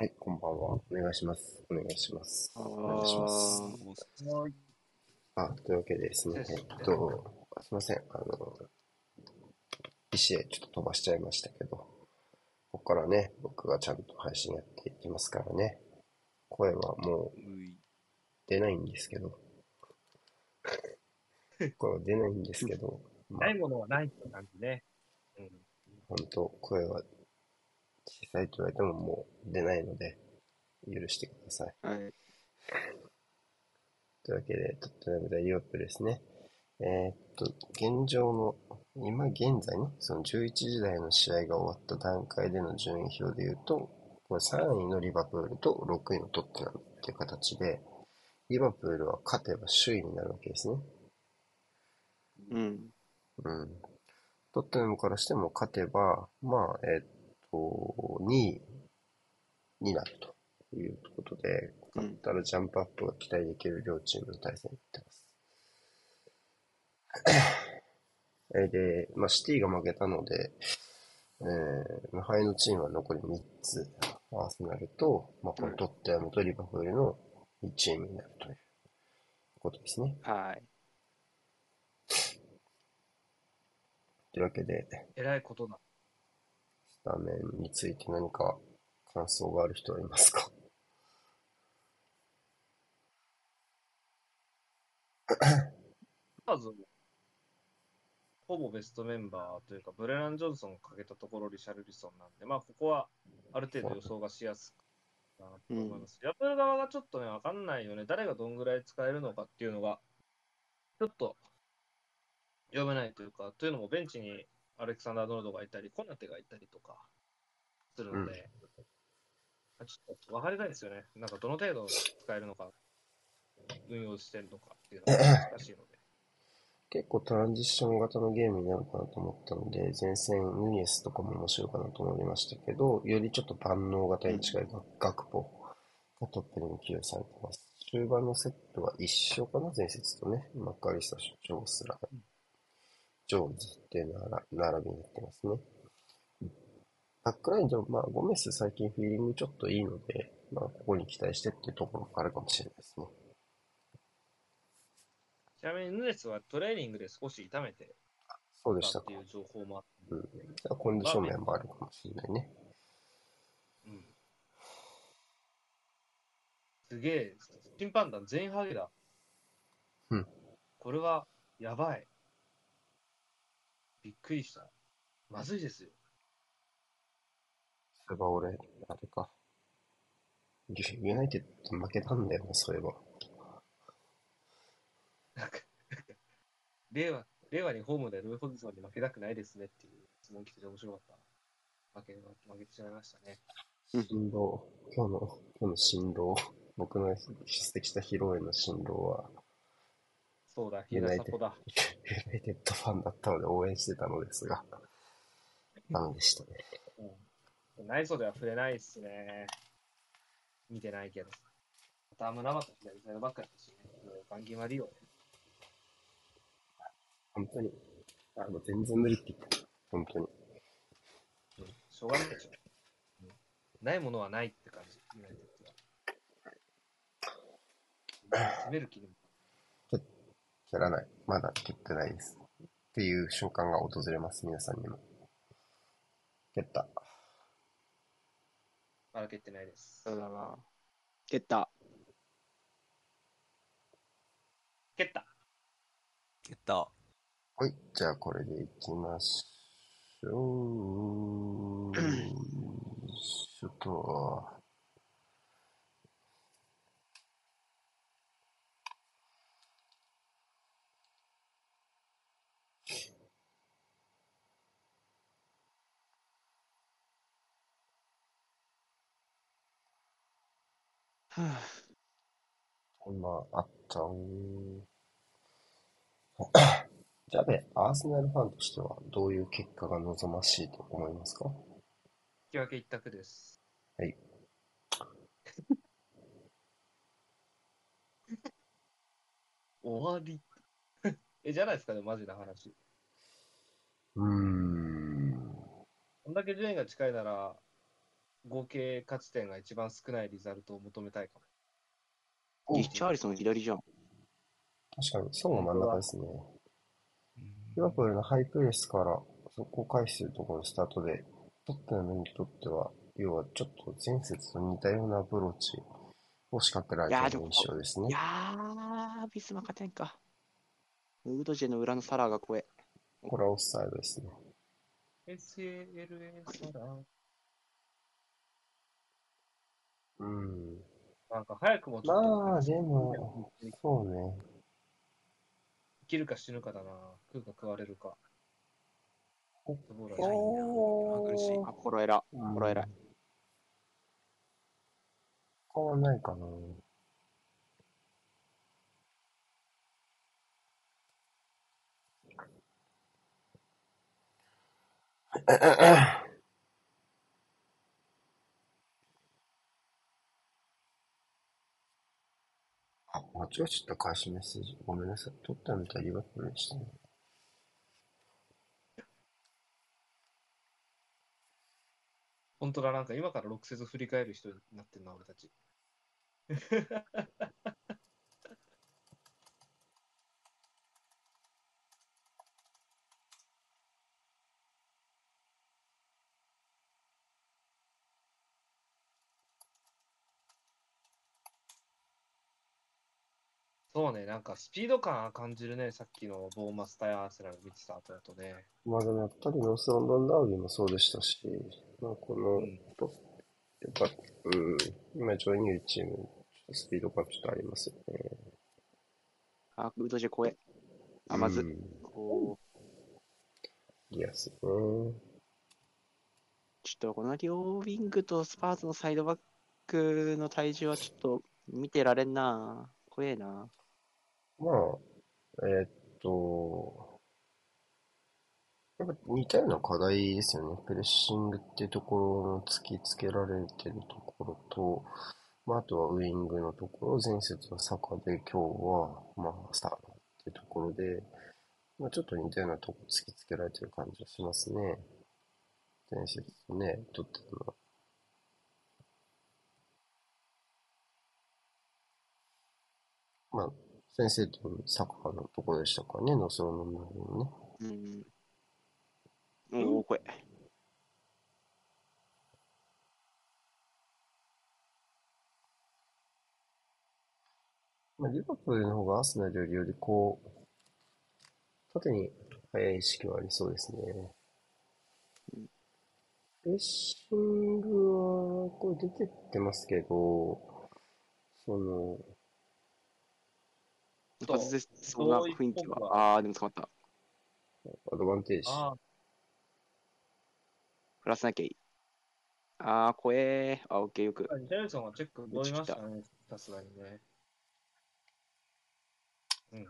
はい、こんばんは。お願いします。お願いします。お願いします。あ、というわけでですね、えっと、すいません。あの、PCA ちょっと飛ばしちゃいましたけど、ここからね、僕がちゃんと配信やっていきますからね、声はもう出ないんですけど、声は出ないんですけど、まあないものはないって感じね。うん。本当声は小さいと言われてももう出ないので、許してください。はい。というわけで、トッテナム対リオップですね。えーっと、現状の、今現在ね、その11時台の試合が終わった段階での順位表で言うと、これ3位のリバプールと6位のトッテナムっていう形で、リバプールは勝てば首位になるわけですね。うん。うん。トッテナムからしても勝てば、まあ、えーっと、2位になるということで、うん勝ったらジャンプアップが期待できる両チームの対戦になってます。えーで、まあ、シティが負けたので、えー、無敗のチームは残り3つ、アーセナルと、まあ、このトッテナムとリバプールの2チームになるということですね。はい。というわけで、えらいことだ。スタメンについて何か感想がある人はいますか？まず、ほぼベストメンバーというか、ブレナン・ジョンソンをかけたところ、リシャルリソンなんで、まあ、ここはある程度予想がしやすくなと思います。ヤプル側がちょっとね、わかんないよね。誰がどんぐらい使えるのかっていうのが、ちょっと読めないというか、というのもベンチにアレクサンダー・ドルドがいたり、コナテがいたりとかするので、ちょっと分かりたいですよね。なんかどの程度使えるのか、運用してるのかっていうのが難しいので。結構トランジッション型のゲームになるかなと思ったので、前線ヌニエスとかも面白いかなと思いましたけど、よりちょっと万能型に近いガクポがトップでも起用されてます。終盤のセットは一緒かな、前節とね。マッカリスタ、ジョースラ、ジョーンズっていうなら並びになってますね。バックラインでも、まあ、ゴメス最近フィーリングちょっといいので、まあ、ここに期待してっていうところもあるかもしれないですね。ちなみにヌネスはトレーニングで少し痛めてそうでしたかたって。いう情報もあって、うん。コンディション面もあるかもしれないね。うん、すげえ、審判団全員ハゲだ。うん。これはやばい。びっくりした。まずいですよ。そういえば俺、あれか。ユユナイテッド負けたんだよな、そういえば。なんか、令和、令和にホームでルーホジソンに負けたくないですねっていう質問来てて面白かった。負け、負けてしまいましたね。振動、今日の、今日の振動、僕の出席した披露宴の振動は、そうだ。ユナイテッドファンだったので応援してたのですが、ダメでしたね。うん。内装では触れないっすね。見てないけど。またムナバと左サイドバックだったしね。ガンギマリオ。本当に。あ、もう全然無理って言った。本当に。うん。しょうがないでしょ。うん、ないものはないって感じ。ユナイテッドは。攻める気にも。蹴らない。まだ蹴ってないです。っていう瞬間が訪れます、皆さんにも。蹴った。まだ蹴ってないですそ。うだな。蹴った。蹴った。蹴った。はい、じゃあこれでいきましょう。よいしょと。はあ今あったん。じゃあね、アーセナルファンとしてはどういう結果が望ましいと思いますか？引き分け一択です。はい。終わり。え、じゃないですかね、マジな話。うーん。こんだけ順位が近いなら、合計勝ち点が一番少ないリザルトを求めたいかも。リッチャーリソン左じゃん。確かに、ソンが真ん中ですね。リバプールのハイプレスから速攻回避するところのスタートで、トッテナムにとっては、要はちょっと前節と似たようなアプローチを仕掛けられたような印象ですねい。やー、ビスマ勝てんか。ウードジェの裏のサラーが怖え。これはオフサイドですね。SALA サラうん。なんか早くもちょっと、まあ、でも、そうね。生きるか死ぬかだな。食うか食われるか。おフットボー苦しいあ、コロエラ。うんこれは偉い変わんないかな。あ、間違えちゃった返しメッセージ。ごめんなさい。撮ったみたいリバプールでしたね。本当だ、なんか今から6節振り返る人になってんな、俺たち。そうね、なんかスピード感感じるね、さっきのボーマスタイアーセナル見てた後だとね。まあでもやっぱりノースロンドンダービーもそうでしたし、まあこの、うんとやっぱ、うん、今上位にいるチーム、ちょっとスピード感ちょっとありますよね。あ、ウードジェ怖え。あ、まずう、んこう、いやすね。ちょっとこの両ウィングとスパーズのサイドバックの体重はちょっと見てられんな。怖えな。まあ、えーっと、やっぱ似たような課題ですよね。プレッシングっていうところの突きつけられてるところと、まあ、あとはウイングのところ、前節はサカで今日は、まあ、サーっていうところで、まあ、ちょっと似たようなとこ突きつけられてる感じがしますね。前節ね、とってのは。まあ、先生とサッカーのところでしたからね、ノースロンドンダービーのね。うん。おお、怖え。まあ、リバプールの方がアーセナルよりよりこう、縦に速い意識はありそうですね。プレッシングは、これ出てってますけど、その、外せそうな雰囲気は。ああー、でも捕まった。アドバンテージ。ああ、プラスなきゃいい。ああ、怖え。あ、オッケー、よく。リチャルソンはチェック戻りましたね、さすがにね。うん。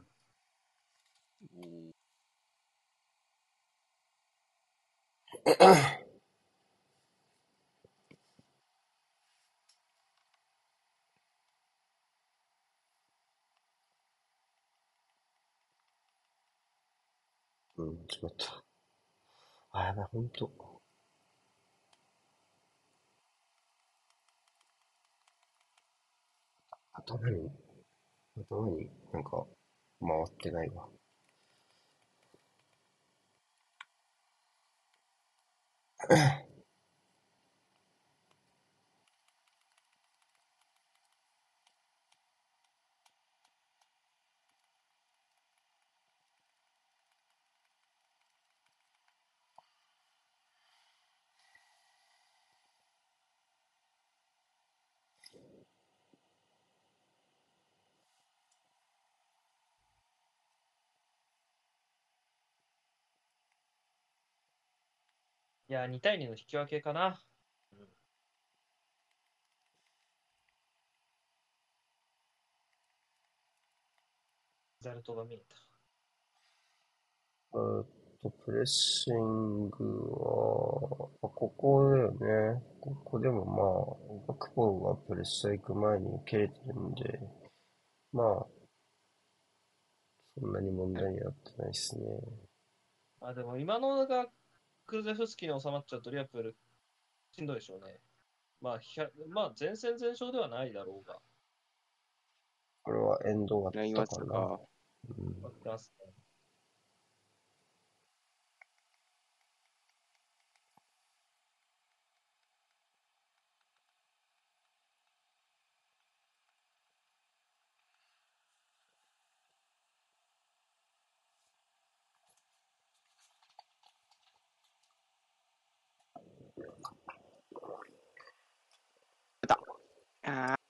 おうん、しまった。あ、やばい、ほんと。頭に、頭になんか回ってないわ。いや、2対2の引き分けかな。ザルトが見えた。えーっと、プレッシングは、まあここだよね。ここでもまあ、ガクポがプレッシャー行く前に受け入れてるんで、まあ、そんなに問題にはなってないですね。あ、でも今のがクルゼフスキーに収まっちゃうとリアプールしんどいでしょうね。まあ、ひゃまあ、全戦全勝ではないだろうが、これはエンド終ラインワッツわったか。うんますね。あー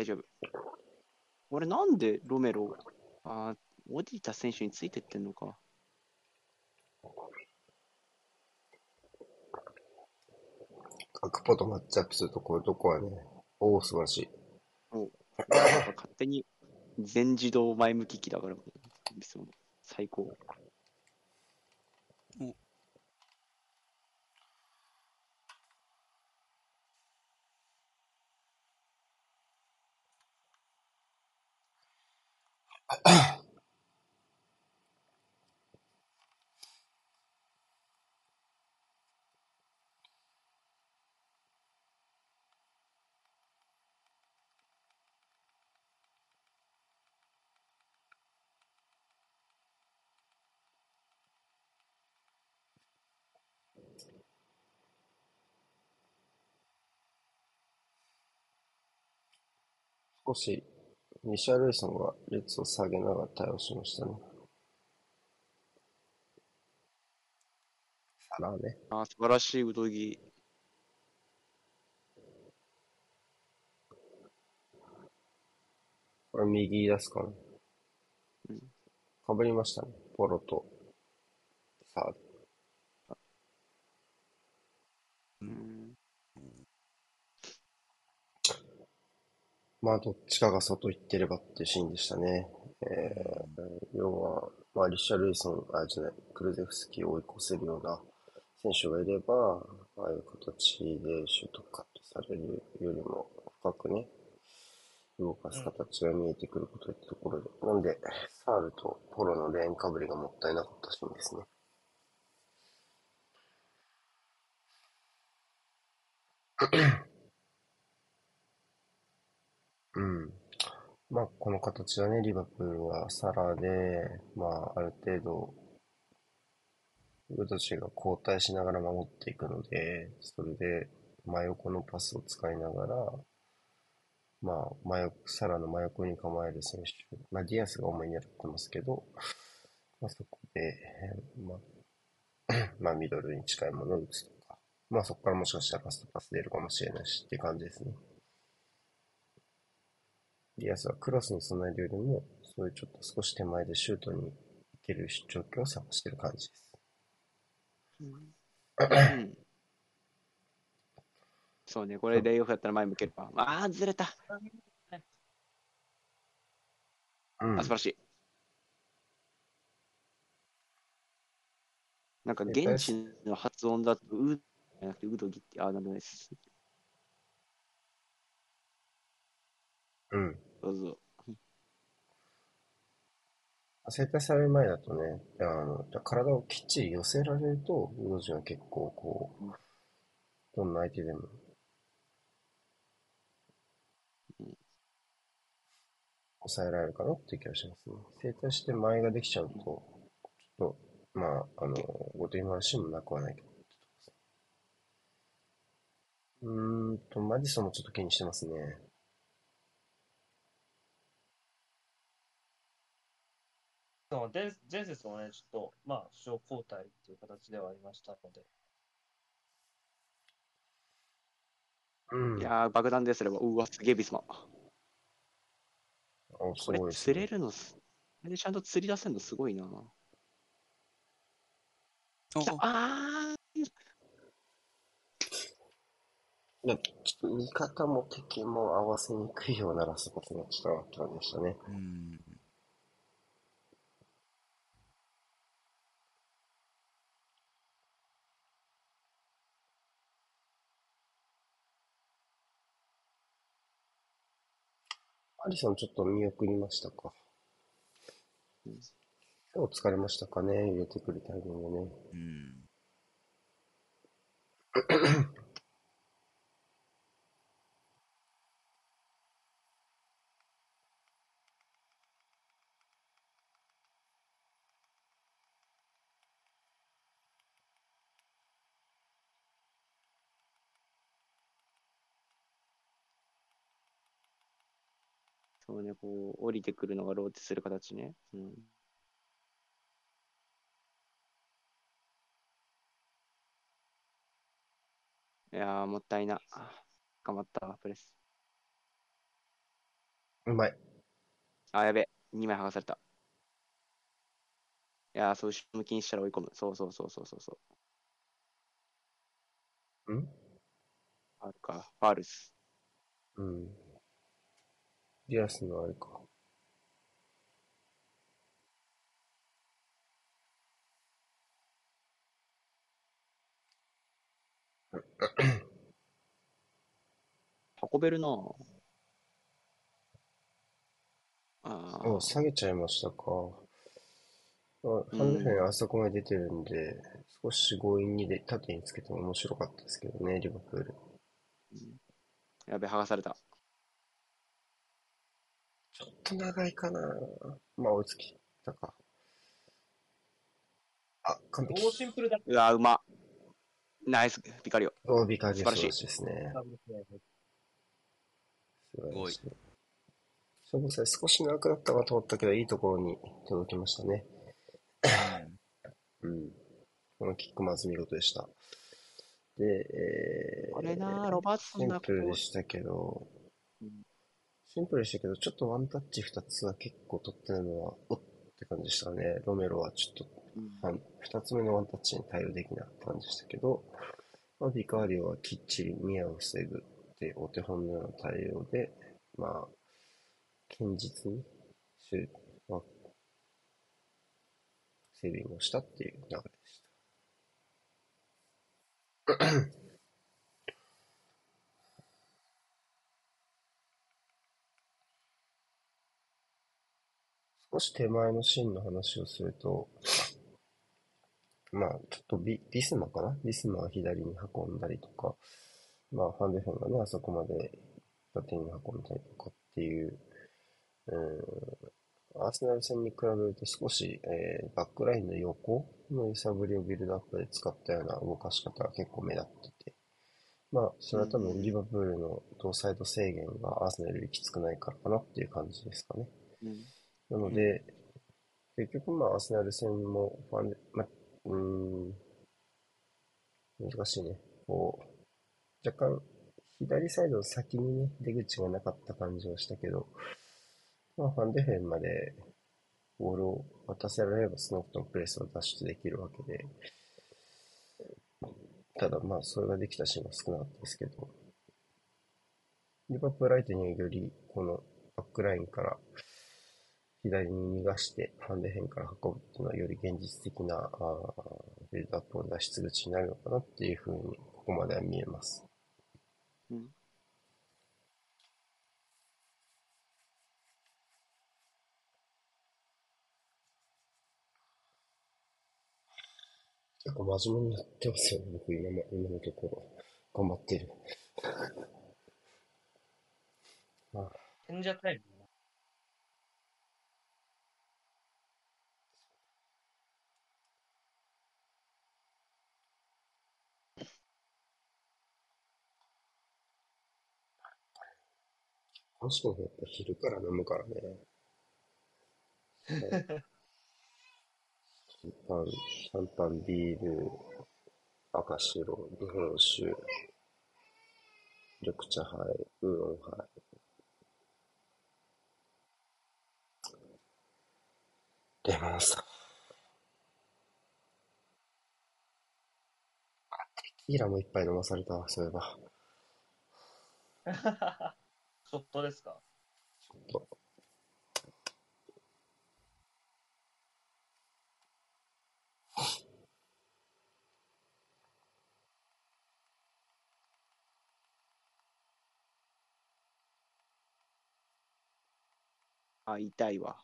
大丈夫。俺なんでロメロ、あーオディタ選手についてってんのか。アクポとマッチアップするとこういうとこはね、おお、素晴らしい。勝手に全自動前向き機だから、最高。少し、ミシャルイソンが列を下げながら対応しましたね。サラーね。あー素晴らしいうどぎ。これ右出すかな。うんかぶりましたね。ポロとサード。うん。まあ、どっちかが外行ってればっていうシーンでしたね。えー、要は、まあ、リシャルイソン、あ、じゃない、クルゼフスキーを追い越せるような選手がいれば、ああいう形でシュートカットされるよりも深くね、動かす形が見えてくることってところで、なんで、サールとポロのレーンかぶりがもったいなかったシーンですね。うん。まあ、この形はね、リバプールはサラで、まあ、ある程度、ウドチが交代しながら守っていくので、それで真横のパスを使いながら、まあ、真横、サラの真横に構える選手、まあ、ディアスが主にやってますけど、まあ、そこで、まあ、まあ、ミドルに近いものを打つとか、まあ、そこからもしかしたらラストパス出るかもしれないしって感じですね。ディアスはクロスに備えるよりも、そういうちょっと少し手前でシュートに行ける状況を探してる感じです。うんそうね、これレイオフやったら前向けるわ。ああ、ずれた。うんあ、素晴らしい。なんか現地の発音だと、うじゃなくて、うどぎって、ああ、なんでもないです。うん。どうぞ。整体される前だとね、あの、体をきっちり寄せられると、ウドジは結構こう、どんな相手でも、抑えられるかなっていう気がしますね。整体して前ができちゃうと、ちょっと、まあ、あの、後手に回るシーンもなくはないけど。うーんと、マディソンもちょっと気にしてますね。の前前節もね、ちょっと、まあ、負傷交代っていう形ではありましたので、うん。いやー、爆弾ですれば、うわ、すげえビスマ。おすこれごいですね。釣れるのす、これでちゃんと釣り出せるのすごいな。お来たあいや、ちょっと味方も敵も合わせにくいようなラスボスにちょっとなったんでしたね。うん。アリソンちょっと見送りましたか？今日疲れましたかね？入れてくるタイミングね。うん。こう、降りてくるのがローテする形ね。うん。いやー、もったいな。頑張ったわ、プレス。うまい。あ、やべ。2枚剥がされた。いやー、そう、後ろ向きにしたら追い込む。そうそうそうそうそうそう。ん？ファールか。ファールっす。うん。ディアスのあれか。運べるなぁ。あお、あ、下げちゃいましたか。あうんハンデフェンあそこまで出てるんで、少し強引にで縦につけても面白かったですけどね、リバプール。やべ、剥がされた。ちょっと長いかな。まあ追いつきたか。あ、完璧ど。うシンプルだっうわ、うま。ナイス、ピカリオ。おビカリオ素晴らしいですね。すね。素晴らしい。そうですね、少し長くなったかと思ったけど、いいところに届きましたね。うん。このキックまず見事でした。で、えー、これなぁ、ロバートソンなシンプルでしたけどうん、シンプルでしたけど、ちょっとワンタッチ二つは結構取ってるのは、おって感じでしたね。ロメロはちょっと、うんあの二つ目のワンタッチに対応できなかった感じでしたけど、まあ、ビカーリオはきっちりミアを防ぐってお手本のような対応で、まあ、堅実にシュート、まあ、セービングをしたっていう流れでした。少し手前のシーンの話をすると、まあ、ちょっとビビスマかな？ビスマは左に運んだりとか、まあ、ファンデフェンがね、あそこまで縦に運んだりとかっていう、うん、アーセナル戦に比べると少し、えーバックラインの横の揺さぶりをビルドアップで使ったような動かし方が結構目立ってて、まあ、それは多分リバプールの同サイド制限がアーセナルよりきつくないからかなっていう感じですかね。うんなので、結局、まあ、アーセナル戦もファンで、まあ、うーん、難しいね。こう、若干、左サイドの先にね、出口がなかった感じはしたけど、まあ、ファンデフェンまでボールを渡せられれば、その人のプレスを脱出できるわけで、ただ、まあ、それができたシーンは少なかったですけど、リバプール相手にはより、このバックラインから、左に逃がして、ファンデヘンから運ぶっていうのはより現実的な、ビルドアップの脱出口になるのかなっていうふうに、ここまでは見えます。うん結構真面目にやってますよね、僕今の今のところ。頑張ってる。賢者タイムだな。この人もやっぱ昼から飲むからね。シャンパン、シャンパン、ビール、赤白、日本酒、緑茶杯、ウーロン杯。レモンサワー。あ、テキーラも一杯飲まされたわ、そういえば。ショットですか？ちょっと。あ、痛いわ。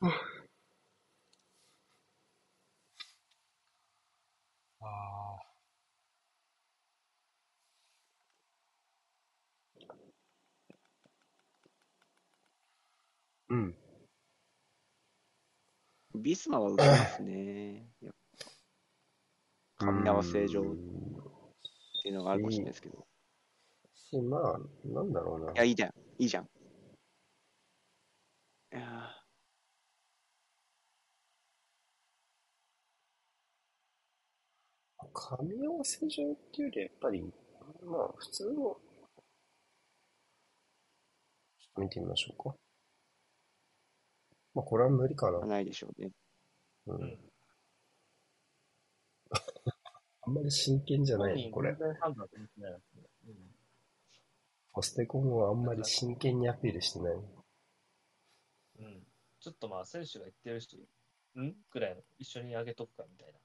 あうん。ビスマは受けますね。やっぱ噛み合わせ上っうんていうのがあるかもしれないですけど。し、まあ、なんだろうな。いや、いいじゃん。いいじゃん。いや噛み合わせ上っていうより、やっぱり、まあ、普通の、ちょっと見てみましょうか。まあ、これは無理かなー、。ないでしょうね。う。うんん。あんまり真剣じゃない、これ全。然判断できてないですね。うんポステコンはあんまり真剣にアピールしてない。うん。ちょっとまあ、選手が言ってるし、ん？くらいの、一緒に上げとくかみたいな。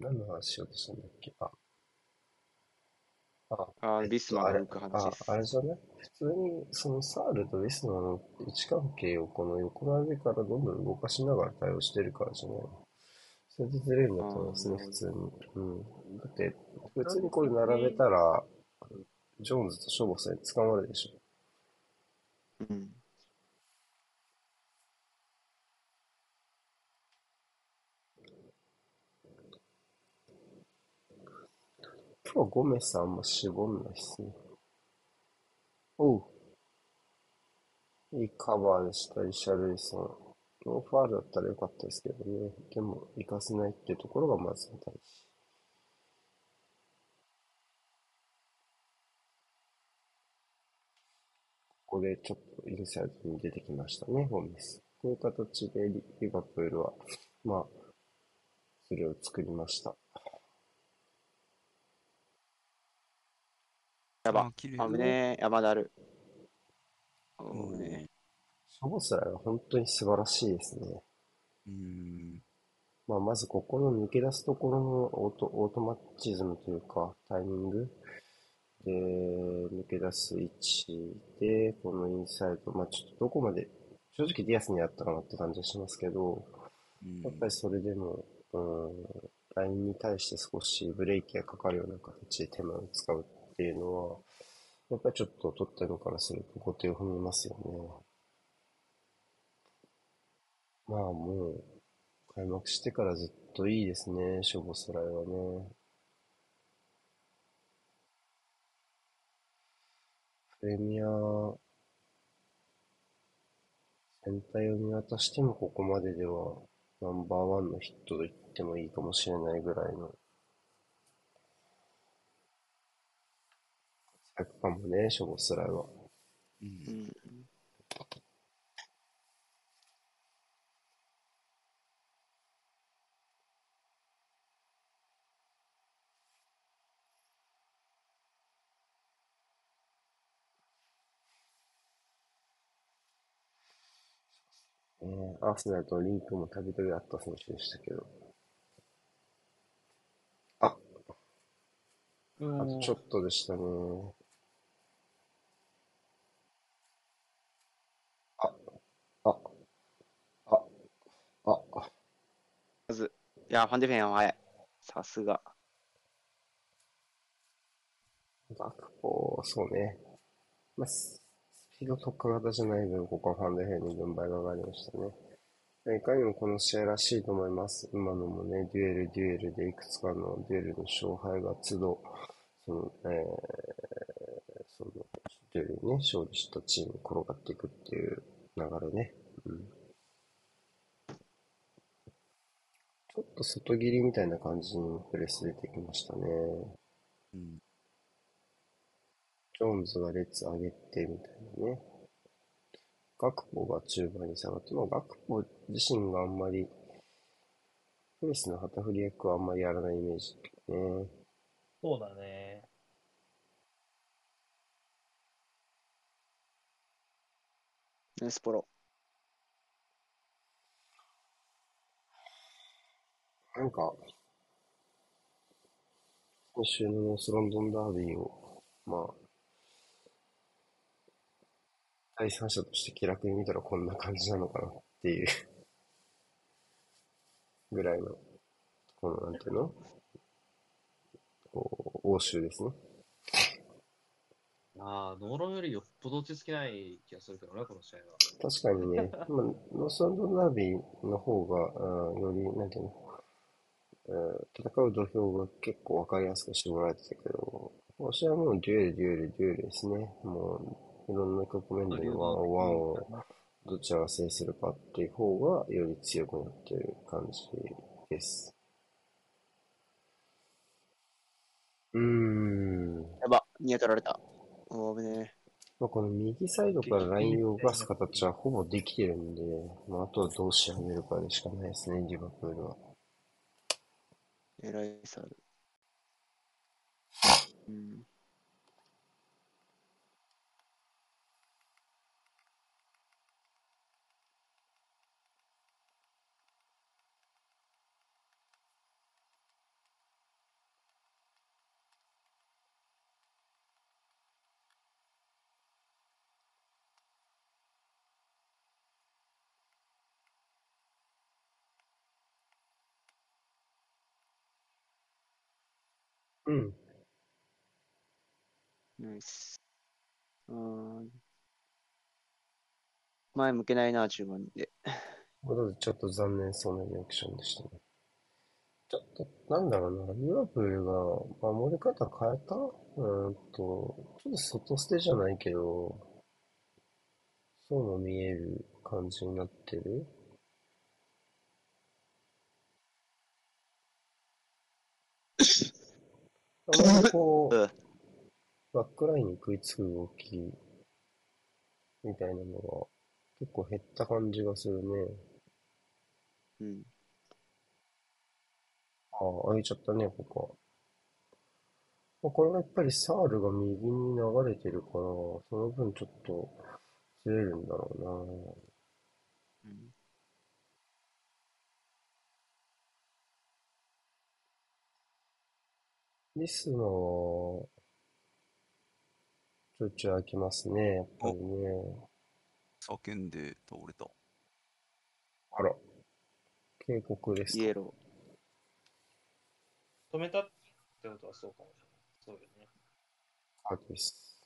何の話しようとしたんだっけあ。あ、あービスマが話あで、す。あれじゃない？普通に、そのサールとビスマの位置関係をこの横並びからどんどん動かしながら対応してるからじゃない？それでずれるんだと思いますね、あー普通に。うん。だって、普通にこれ並べたら、ジョーンズとショボスに捕まるでしょ。うん。今日はゴメスあんま絞んないっすね。おう。いいカバーでした、リシャルリソン。ノーファールだったらよかったですけどね。でも、行かせないっていうところがまず大事。ここでちょっとインサイドに出てきましたね、ゴメス。こういう形でリリバプールは、まあ、それを作りました。やばあ。綺麗危ねえ。山田ある。おうんーね。ショボスライが本当に素晴らしいですね。うん。まあ、まずここの抜け出すところのオート、オートマチズムというか、タイミングで、抜け出す位置で、このインサイド、まあちょっとどこまで、正直ディアスにあったかなって感じはしますけど、うんやっぱりそれでも、うん、ラインに対して少しブレーキがかかるような形で手間を使うっていうのは、やっぱりちょっと取ったのからすると後手を踏みますよね。まあもう、開幕してからずっといいですね、ショボスライはね。プレミア全体を見渡してもここまでではナンバーワンのヒットと言ってもいいかもしれないぐらいの活躍かもね、ショボスライは。うんうん。えーアーセナルとのリンクもたびたびあった選手でしたけど。あ、あとちょっとでしたね。あ、あ、あ、あ、あ、まず、いや、ファンデフェンは早い。さすが。ガクポ、そうね。まあ、スピード特化型じゃない分、ここはファンデヘイに軍配が上がりましたね。いかにもこの試合らしいと思います。今のもね、デュエル、デュエルでいくつかのデュエルの勝敗が都度、その、えー、その、デュエルにね、勝利したチーム転がっていくっていう流れね。うん。ちょっと外切りみたいな感じにプレス出てきましたね。うんジョーンズが列上げてみたいなね。ガクポが中盤に下がって、まあ、ガクポ自身があんまり、プレスの旗振り役はあんまりやらないイメージね。そうだね。ネスポロ。なんか、今週のノースロンドンダービーを、まあ、第三者として気楽に見たらこんな感じなのかなっていう ぐらいの、この、なんていうの？こう、欧州ですね。ああ、ノーロンよりよっぽど落ち着きない気がするけどね、この試合は。確かにね、まあ、ノースロンドンダービーの方が、あーより、なんていうの、えー戦う土俵が結構わかりやすく絞られてたけど、私はもうデュエル、デュエル、デュエルですね。もう、いろんな局面でのワンオワンをどちらが制するかっていう方がより強くなってる感じです。うーん。やば、ニア取られた。おー危ねまあ、この右サイドからラインを動かす形はほぼできてるんで、まあ、あとはどう仕上げるかでしかないですね、リバプールは。偉い猿。うんうん。ナイス。うーん。前向けないな、中盤で。ことでちょっと残念そうなリアクションでしたね。ちょっと、なんだろうな、リバプールが守り方変えた？うーんと、ちょっと外捨てじゃないけど、そうも見える感じになってる？あんまりこう、うんバックラインに食いつく動きみたいなのが結構減った感じがするね。うん。ああ、開いちゃったね、ここは。まあこれがやっぱりサールが右に流れてるから、その分ちょっとずれるんだろうんうな。リスナーは、ちょいちょい開きますね、やっぱりね。叫んで倒れた。あら、警告ですか。イエロ止めたってことはそうかもしれない。そうよね。あです。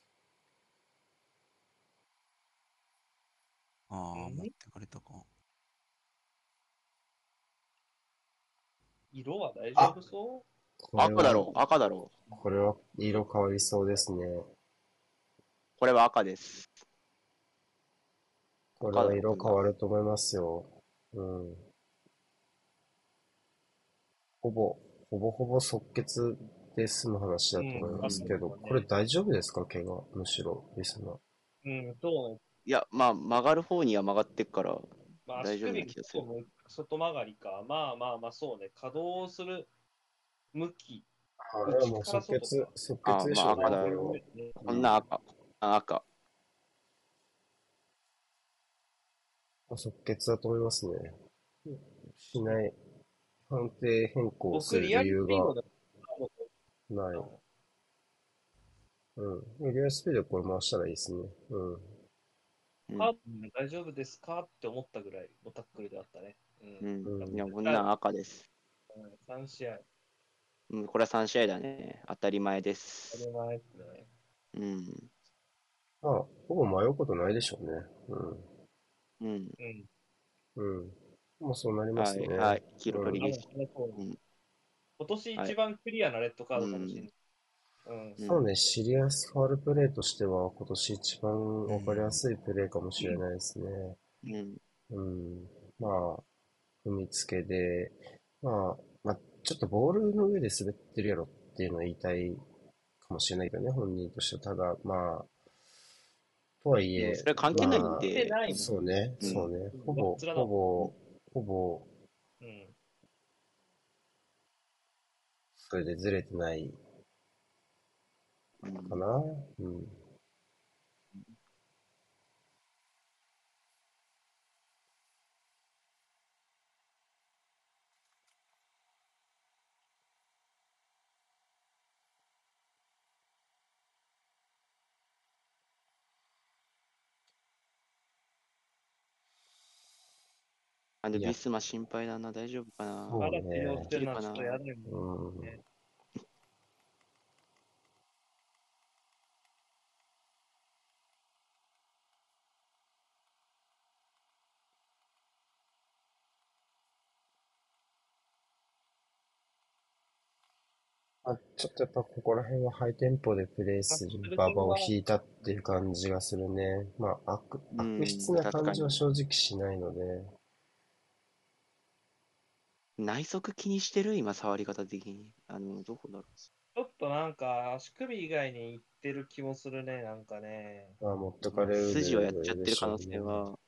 ああ、うん持ってかれたか。色は大丈夫そう？赤だろう、赤だろう。これは色変わりそうですね。これは赤です。これは色変わると思いますよ。うん。ほぼ、ほぼほぼ即決で済む話だと思いますけど、うんこれ大丈夫ですか？怪我、むしろ、リスナー。うん、どういや、まあ、曲がる方には曲がってっから、まあ、大丈夫な足首気がするこう外曲がりか。まあまあまあ、そうね。稼働する向き。あれはもう即決、即決でしょうね、あまあ赤だこんな赤。あ赤。即決だと思いますね。しない、判定変更する理由がでない。うん。リアルスピードこれ回したらいいですね。うん。うんカー大丈夫ですか？って思ったぐらいのタックルであったね。う。うんん。うんいや、こんなん赤です。3試合。うん、これは3試合だね。当たり前で当す。たり前ですね。うん。まあ、ほぼ迷うことないでしょうね。うん。うん。うん。うん。もうそうなりまはい、すね。はい。黄色うん取りです。ううん今年一番クリアなレッドカードかもしれない。うん。うんそうね、シリアスファールプレーとしては今年一番わかりやすいプレーかもしれないですね。うん。うん。まあ、踏みつけで、まあ、まあ、ちょっとボールの上で滑ってるやろっていうのは言いたいかもしれないけどね、本人としては。ただ、まあ、とはいえ、それ関係ないんまあで、ないもんそうね、うんそうね。ほぼ、ほぼ、ほぼ、うん。それでずれてないうんかな。うん。あのビスマ心配だな、大丈夫かな？そうまだ治療してるのはちょっとやるもんうん。ね。あ、ちょっとやっぱここら辺はハイテンポでプレイする馬場を引いたっていう感じがするね。まあ、悪、うん悪質な感じは正直しないので、内側気にしてる？今、触り方的に。あの、どこだろちょっとなんか足首以外にいってる気もするね、なんかね。まあ持ってう。かれる筋をやっちゃってる可能性。は。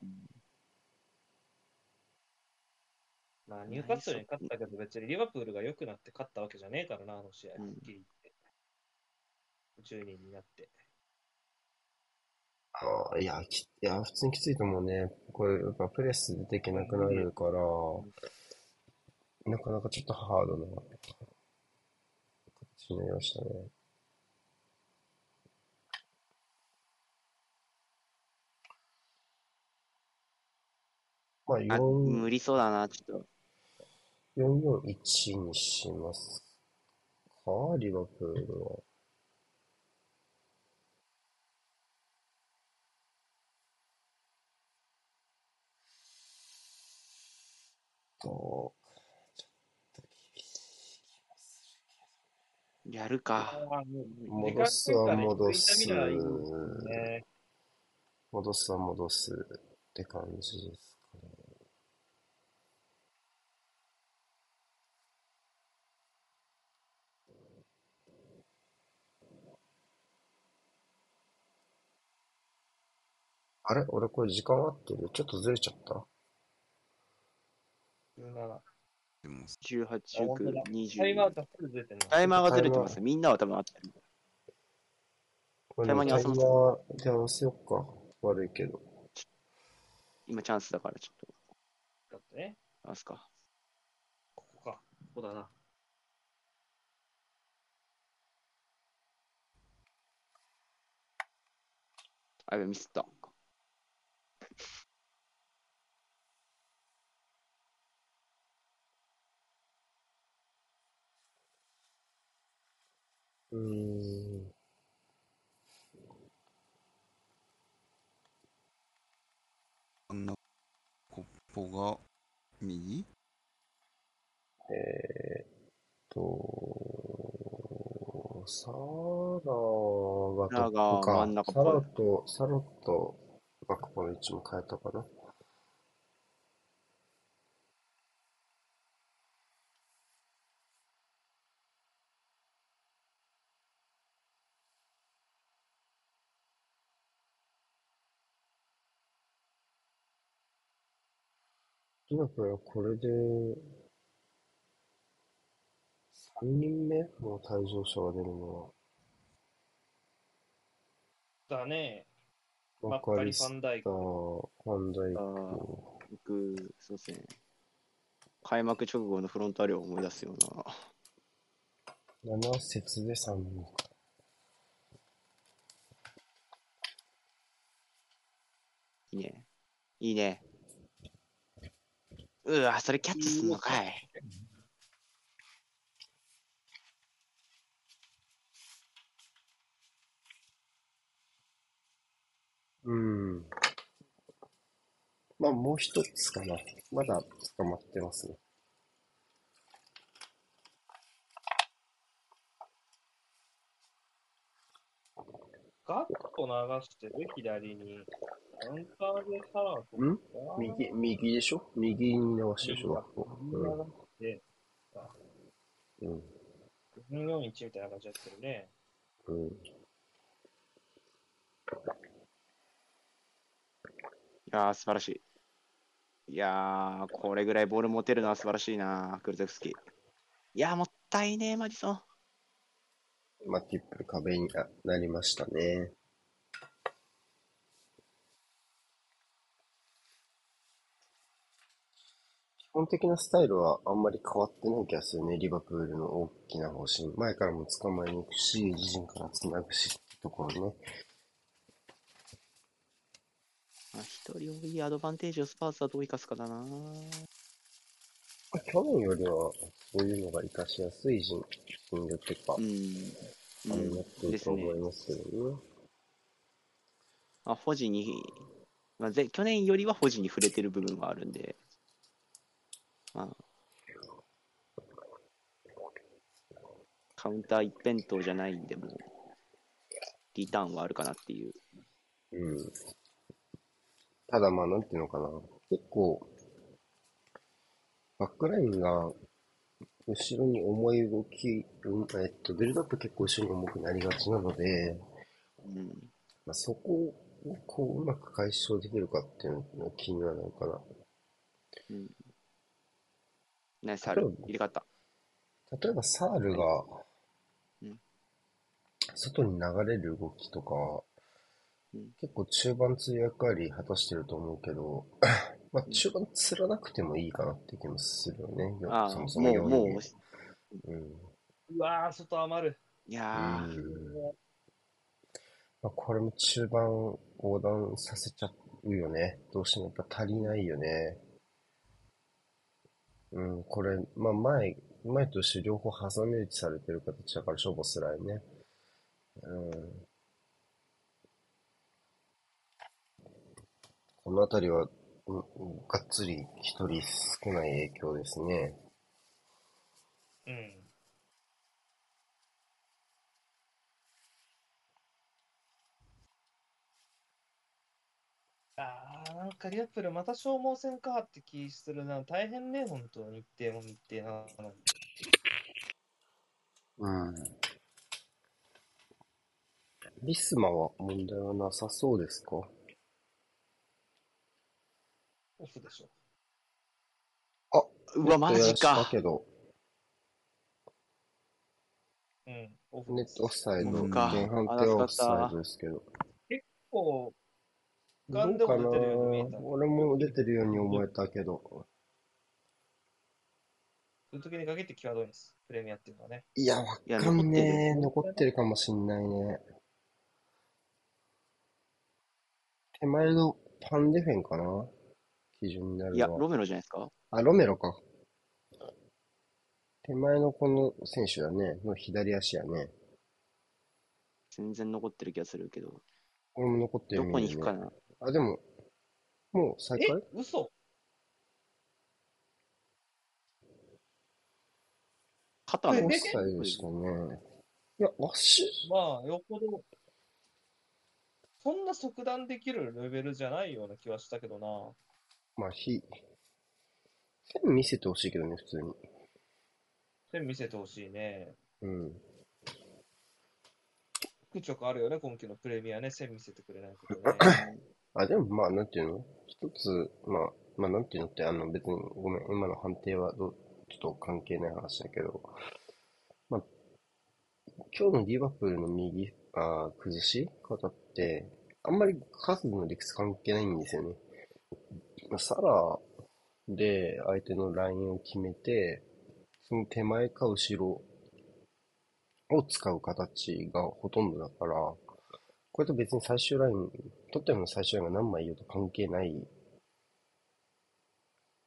まあ、ニューカッスルに勝ったけど、別にリバプールが良くなって勝ったわけじゃねえからな、あの試合。うんはっきり言って。10人になって。ああ、いや、き、いや、普通にきついと思うね。これ、やっぱプレス出ていけなくなるから、なかなかちょっとハードな形になりましたね。まあ、あ、4、無理そうだな、ちょっと。441にしますかリバプールは。と、ちょっと厳しい気もすやるか。戻すは戻す。戻すは戻すって感じですかね。あれ？俺これ時間合ってる？ちょっとずれちゃった？17でも、18、あ本当だ19、タイマーがフル出てんの。タイマーがずれてます。みんなは多分合ってる。タイマーに合わせますタイマーで合わせようか。悪いけど。今チャンスだからちょっだってね、と、合わすか？ここか。ここだな。あ、ミスった。うーん。真ん中、コッポが右？えーっと、サラがサラがトップか真ん中っぽいサラと、サラとバックポの位置も変えたかな。リバプールはこれで、3人目もう退場者が出るのだね。は、マッカリ、ファンダイク。ファンダイあク。僕、そうですね。開幕直後のフロンターレを思い出すような。7節で3人か。いいね。いいね。うわ、それキャッチすんのかい。うん。まあ、もう一つかな。まだ捕まってますね。ガッと流してる？左に。カウンターでサラとんか。右、右でしょ？右に流してるでしょ？右に流して、うん。441みたいな感じやってるね。うん。うん。いやー、素晴らしい。いやー、これぐらいボール持てるのは素晴らしいな、クルゼフスキー。いやー、もったいねえ、マディソン。まあ、ティップル壁にななりましたね。基本的なスタイルはあんまり変わってない気がするね。リバプールの大きな方針。前からも捕まえに行くし、自陣から繋ぐしってところね。まあ、一人多いアドバンテージをスパーズはどう生かすかだな。去年よりは、そういうのが活かしやすい陣、陣力っていうか、うん。うん。てるとですね。思いますけどね。まあ、保持に、まあ、ぜ去年よりは保持に触れてる部分はあるんで、まあ、カウンター一辺倒じゃないんで、もう、リターンはあるかなっていう。うん。ただまあ、なんていうのかな。結構、バックラインが、後ろに重い動き、うんえっと、ビルドアップ結構後ろに重くなりがちなので、うん。まあ、そこをこううまく解消できるかっていうのが気になるのかな。うん。ナイス、ある。入れ替わった。例えばサールがうん、外に流れる動きとかうん、結構中盤つ役割果たしてると思うけど、まあ中盤つらなくてもいいかなって気もするよね。そもう、もそも4もう、人うん。うわー、外余る。いやー、うんまあ、これも中盤横断させちゃうよね。どうしてもやっぱ足りないよね。うん、これ、まあ前、前と後ろ両方挟み撃ちされてる形だから勝負すらいね。うん。このあたりは、がっつり一人少ない影響ですね。うん。あー、なんかリアプルまた消耗戦かって気するな。大変ね、本当日程も日程なのに。うん。リスマは問題はなさそうですか？オフでしょ。うわ、マジか。けど、うん、オフですネットオフサイド、オフか前半手はオフサイドですけど。こう、どガンでうかなも出てるように見えた。俺も出てるように思えたけど。そういう時に限って際どいんです。プレミアっていうのはね。いや、わかんねえ。残残ってるかもしんないね。手前のパンデフェンかな基準になるいや。ロメロじゃないですか？あ、ロメロか。手前のこの選手だね。の左足やね。全然残ってる気がするけど、これも残ってるどこに行くかな？あ、でも、もう再え？開嘘肩のオフサイドでしたね。いや、足、まあ、よっぽど、そんな即断できるレベルじゃないような気はしたけどな。まあ、ひ、線見せてほしいけどね、普通に。線見せてほしいね。うん。ちょくちょくあるよね、今季のプレミアね、線見せてくれないことね。あ、でもまあ、なんていうの？一つ、まあ、まあ、なんていうのって、あの、別に、ごめん、今の判定はどう、ちょっと関係ない話だけど、まあ、今日のリバプールの右、あー崩し方って、あんまり数の理屈関係ないんですよね。サラで相手のラインを決めて、その手前か後ろを使う形がほとんどだから、これと別に最終ライン、トッテナムの最終ラインが何枚いようと関係ない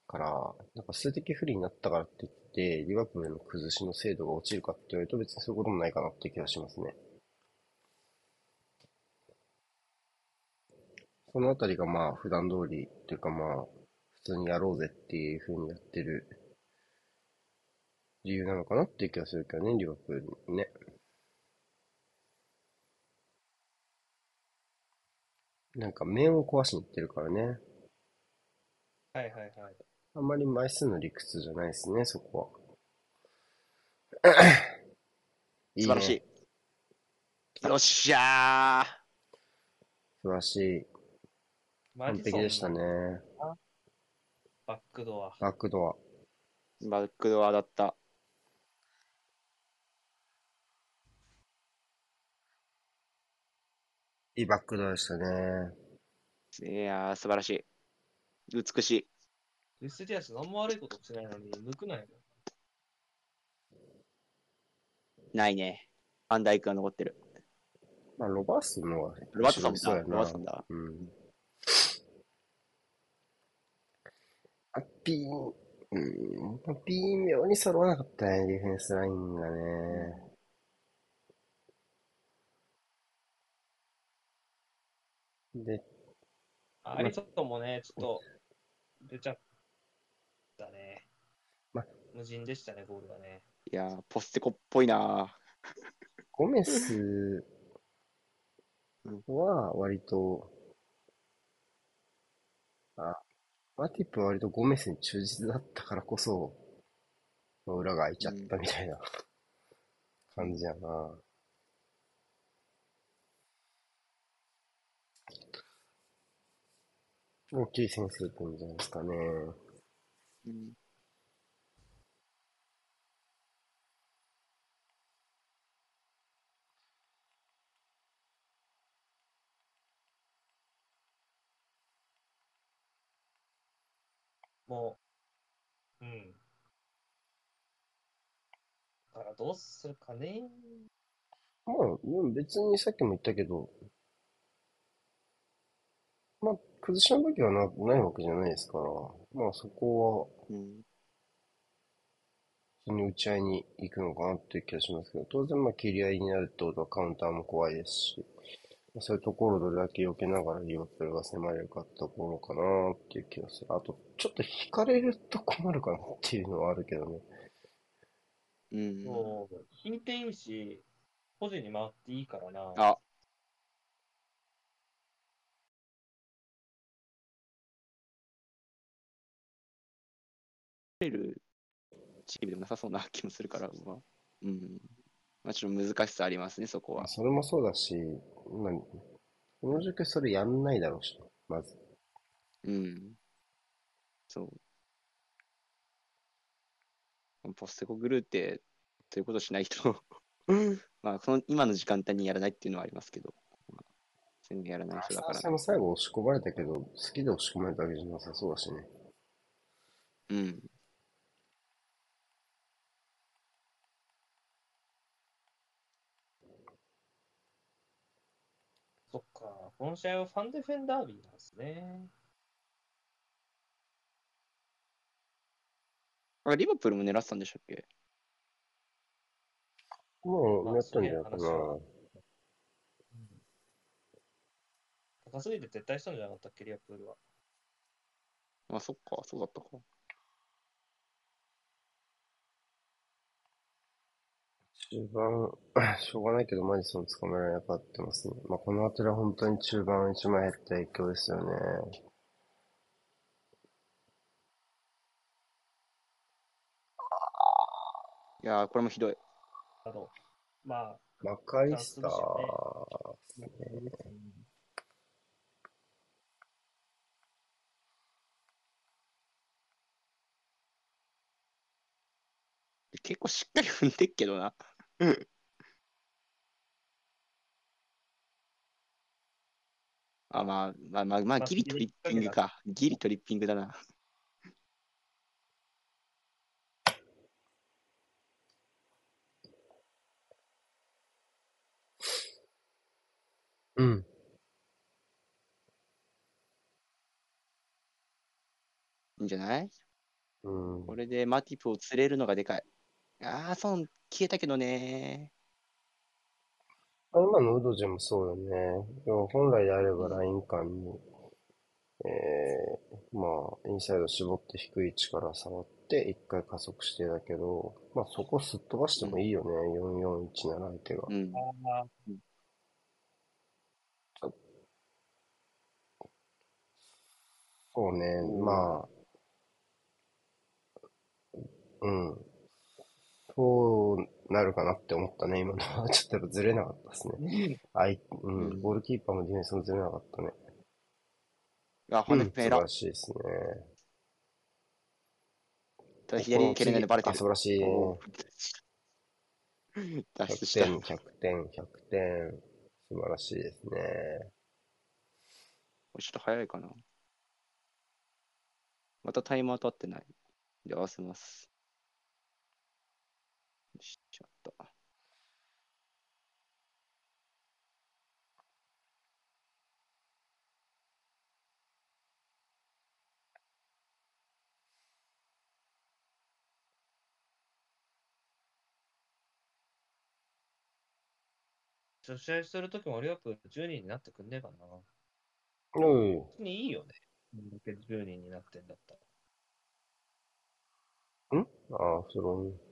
から、なんか数的不利になったからって言って、リバプルの崩しの精度が落ちるかって言われると別にそういうこともないかなって気がしますね。そのあたりがまあ普段通りっていうかまあ普通にやろうぜっていう風にやってる理由なのかなっていう気がするけどね、リバプールね。なんか面を壊しに行ってるからね。はいはいはい。あんまり枚数の理屈じゃないですね、そこは。いいね素晴らしい。よっしゃ素晴らしい。完璧でしたね。バックドア。バックドア。ーバックドアだった。いいバックドアでしたね。いやー、素晴らしい。美しい。ルイス・ディアス何も悪いことしてないのに抜くなよ。ないね。ファンダイクが残ってる。まあ、ロバースのはロバートソンだ。そうやなロバートソンだ。うん。あ、ピーン。うん、微妙に揃わなかったね、ディフェンスラインがね。で、アリソンもね、ちょっと出ちゃったね。ま無人でしたね、ゴールがね。いやー、ポステコっぽいなゴメスは割と、あ、マティップは割とゴメスに忠実だったからこそ、裏が開いちゃったみたいな感じやな。大きい先生くんじゃないですかね。うん。もう、うん。だからどうするかね。まあ、でも別にさっきも言ったけど、まあ、崩しの時はな、ないわけじゃないですから、まあそこは、うん。普通に打ち合いに行くのかなっていう気がしますけど、当然まあ切り合いになるってことはカウンターも怖いですし、まあそういうところをどれだけ避けながらリオプルが迫れるかってところかなっていう気がする。あと、ちょっと引かれると困るかなっていうのはあるけどね。うん。もう、引いていいし、個人に回っていいからな。あ、れるチームでもなさそうな気もするから、まあ、うん。まあ、ちょっと難しさありますね、そこは。それもそうだし、まあ、この状況それやんないだろうし、まず。うん。そう。ポステコグルーって、そういうことしないと まあ、その今の時間帯にやらないっていうのはありますけど、まあ、全然やらない人だから。も最後押し込まれたけど、好きで押し込まれたわけじゃなさそうだしね。うん。そっか、この試合はファンデフェンダービーなんですね。あリバプールも狙ってたんでしたっけ？もう、まあやったんじゃないかな。高すぎて撤退したんじゃなかったっけ、リアプールは。あ、そっか、そうだったか。中盤、しょうがないけど、マジソン捕められなかったますね。まあ、このあたりは本当に中盤一枚減った影響ですよね。いやー、これもひどい。あの、まあ、マカリスター、結構しっかり踏んでっけどな。あ、まあ、まあ、まあ、まあ、まあギリトリッピングか。ギリトリッピングだな。うん。いいんじゃない？うん。これでマティプを釣れるのがでかい。ああ、損消えたけどね。あ今のウドジェもそうよね。要は本来であればライン間に、えー、まあ、インサイド絞って低い位置から触って、一回加速してだけど、まあそこすっ飛ばしてもいいよね。441なら相手が。うん。あそうね、うんまあ、うん。なるかなって思ったね、今のは。ちょっとやっぱずれなかったですね。あい、ううんん、ゴールキーパーもディフェンスもずれなかったね。あ、ほんと素晴ら。しいですね。ただ左に蹴れないのバレてあ、る。素晴らしいね。おー 脱出100した。点、100点、100点。素晴らしいですね。ちょっと早いかな。またタイマーと合ってない。で、合わせます。よし、ちょっと。ちょ試合するときもリバプール10人になってくんねえかな。うん。別にいいよね。こんだけ10人になってんだったら。ああ、その、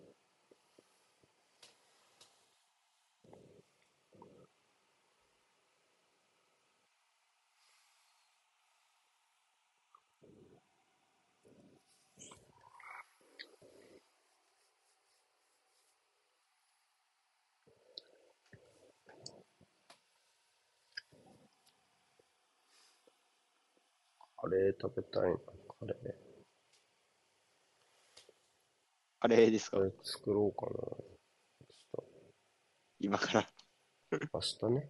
カレー食べたいな、カレー。あれですか？カレー作ろうかな。今から、と明日ね、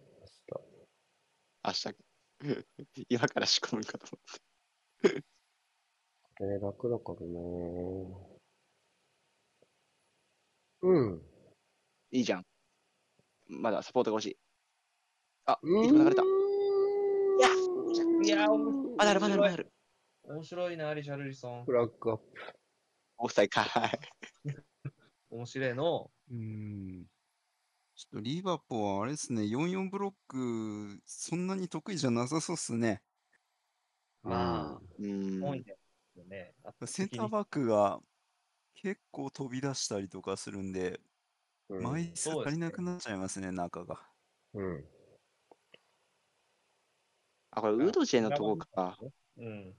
明日、今から仕込むかと思明日。カレー楽だからね。うん。う。いいじゃん。まだサポートが欲しい。あ、ういつも流れた。いいやーまだある、まだある、まだある。面白いな、リシャルリソンフ。ラッグアップ。オフサイかい。面白いの。うん。ちょっとリーバポーはあれですね、44ブロック、そんなに得意じゃなさそうっすね。まあ、う多いんん。だよね。センターバックが結構飛び出したりとかするんで、うん。枚数そうですね足りなくなっちゃいますね、中が。うん。あ、これ、ウードジェのとこか。うん。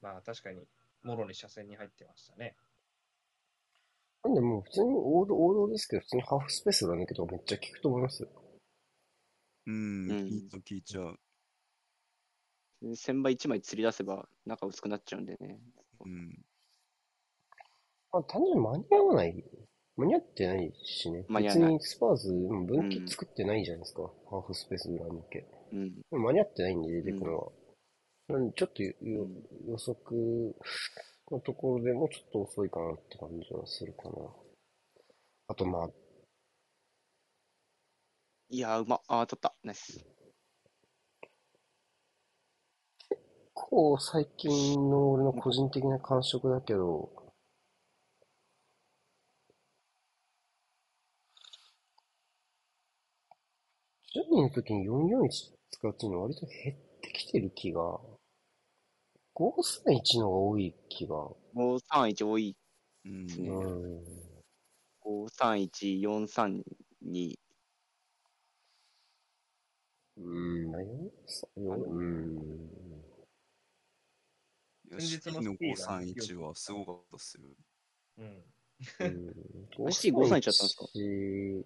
まあ、確かに、もろに車線に入ってましたね。なんでもう普通に王道、王道ですけど、普通にハーフスペースが抜けとかめっちゃ効くと思いますよ。うん、うんいいと聞いちゃう。千倍一枚釣り出せば中薄くなっちゃうんでね。うん。まあ、単純に間に合わない。間に合ってないしね。間に合わない別にスパーズ、うん分岐うん作ってないじゃないですか。ハーフスペース裏抜け。うん。間に合ってないんで出てくるのは。なんでちょっとよ予測のところでもうちょっと遅いかなって感じはするかな。あとまあ、いやー、うまっ。あー、取った。ナイス。こう最近の俺の個人的な感触だけど、10人の時に441使うっていうのは割と減ってきてる気が、531の方が多い気が、531多い。うんですねうん。531、432。うん、まあ、4、4、うん。先日の C のスピーダー531はすごかったっすよ。うん。うん。C 531だったんですか？531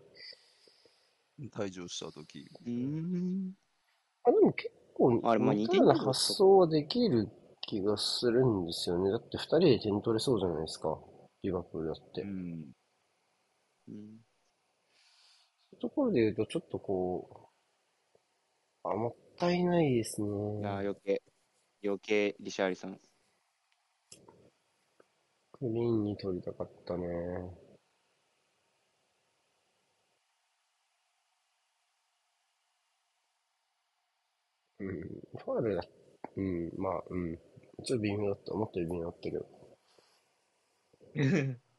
退場した時。うーん。あ、でも結構、あれまあ似たような発想はできる気がするんですよね。だって二人で点取れそうじゃないですか。リバプールだって。そうん。うんうところで言うと、ちょっとこう、あ、もったいないですね。いやー、余計、余計、リシャーリさん。クリーンに取りたかったね。うん、ファールだ。うん、まあ、うん。ちょっと微妙だった。思ったより微妙だったけど。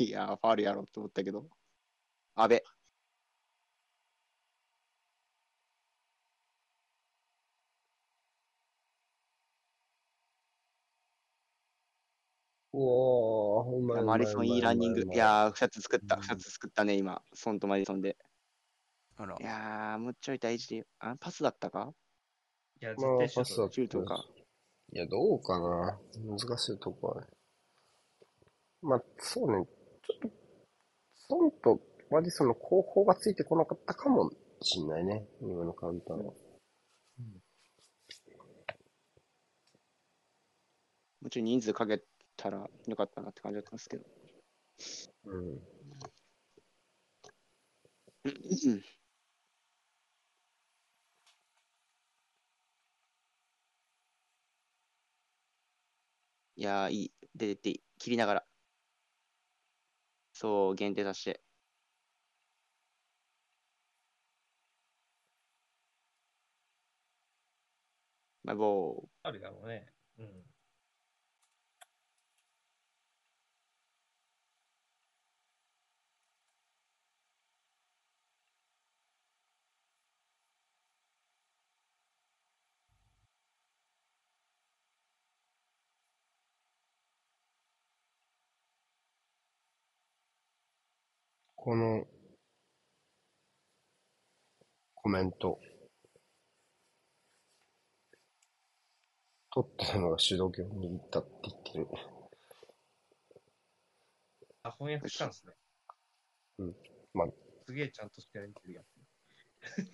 いやー、ファールやろうと思ったけど。阿部。うおー、ういまマリソンいいランニング。いやー、2つ作った。うん2つ作ったね、今。ソンとマリソンで。あらい。やー、もうちょい大事で。あ、パスだったか？いや、まあ、絶対シュートパスだったシュートか。いや、どうかな。難しいとこはね。まあ、そうね。ちょっと、損とマディソンの後方がついてこなかったかもしんないね、今のカウンターは。うん、もちろん。人数かけたらよかったなって感じだったん。ですけど。うん。いやー、いい。出てっていい。切りながら。そう、限定させて。まあ、もう、あるだろうね。うん。このコメント。取ってるのが主導権を握ったって言ってる。あ、翻訳したんですね。うん。まあ、すげえちゃんとしてやってるやん。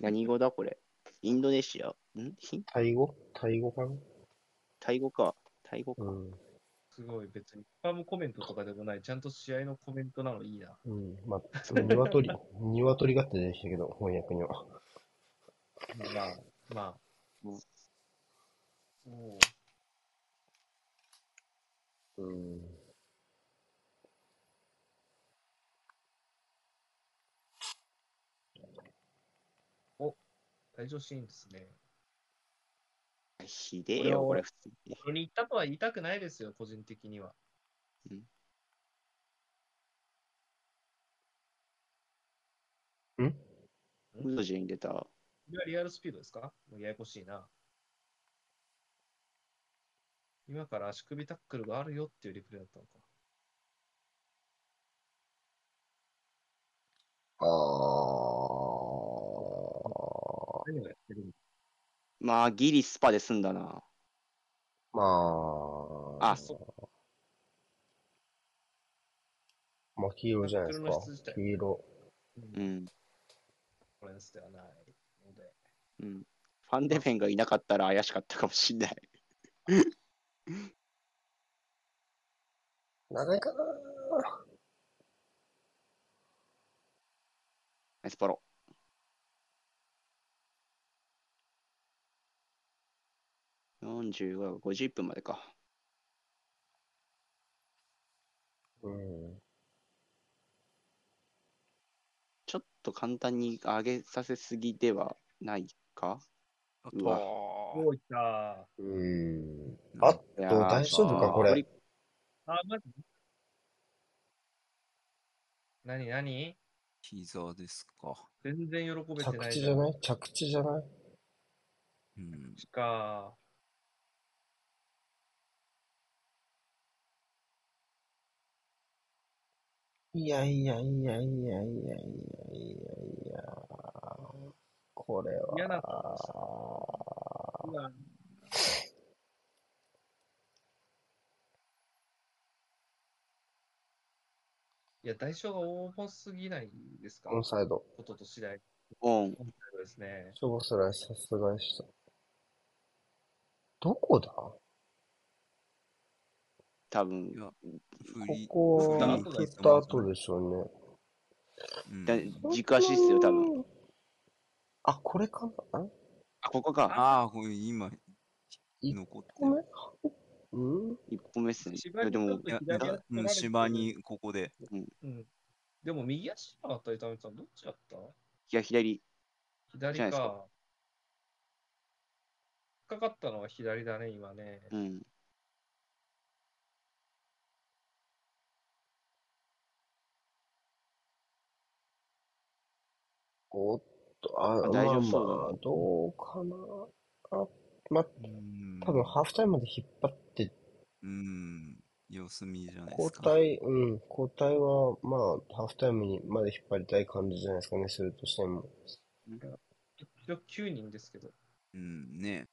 何語だこれ？インドネシア？ん？タイ語？タイ語かな？タイ語か。タイ語か。うん。すごい別に、スパムコメントとかでもない、ちゃんと試合のコメントなのいいな。うん。まあ、その鶏、鶏がって出てきたけど、翻訳には。まあ、まあ。うんおううん。退場シーンですね。ひでえよ、ここれ普通に。これに行ったとは言いたくないですよ、個人的には。無事に出た。これはリアルスピードですか？もうややこしいな。今から足首タックルがあるよっていうリプレイだったのか。あー。何をやってるんだまあ、ギリスパで済んだな。まあ。あそまあ、黄色じゃないですか黄色。うんうん。これではないので。うん。ファンデフェンがいなかったら怪しかったかもしんない。長いかなナイスパロ。45が51分までか。うん。ちょっと簡単に上げさせすぎではないか？あうわおーいったうん。なあっと、大丈夫か、これ。あ、マジ？何何？膝ですか。全然喜べてない着地じゃない？着地じゃない？うん。しか。いやいやいやいやいやいやいやいや。これは。嫌なうわいや、代償が重すぎないですか？オンサイド。ことと次第オン。ですね。ショボスライさすがでした。どこだ？こ多分こ振りは振った後でしょうね。うんだ軸足っすよ、多分。あ、これかな？ああ、ここか。ああ、これ今、一残って個目うん？一歩目っすね。でもうん、芝にここで。うん。でも右足があったり、ためさん、どっちだった？いや、左。左か。かかったのは左だね、今ね。うん。おっと、あ、あまあ大丈夫？そうだまあ、どうかな。あ、まあ、うん。多分ハーフタイムまで引っ張って、うん。様子見じゃないですか。交代、うん、交代は、まあ、ハーフタイムにまで引っ張りたい感じじゃないですかね、するとしても。一応9人ですけど。うん、ね。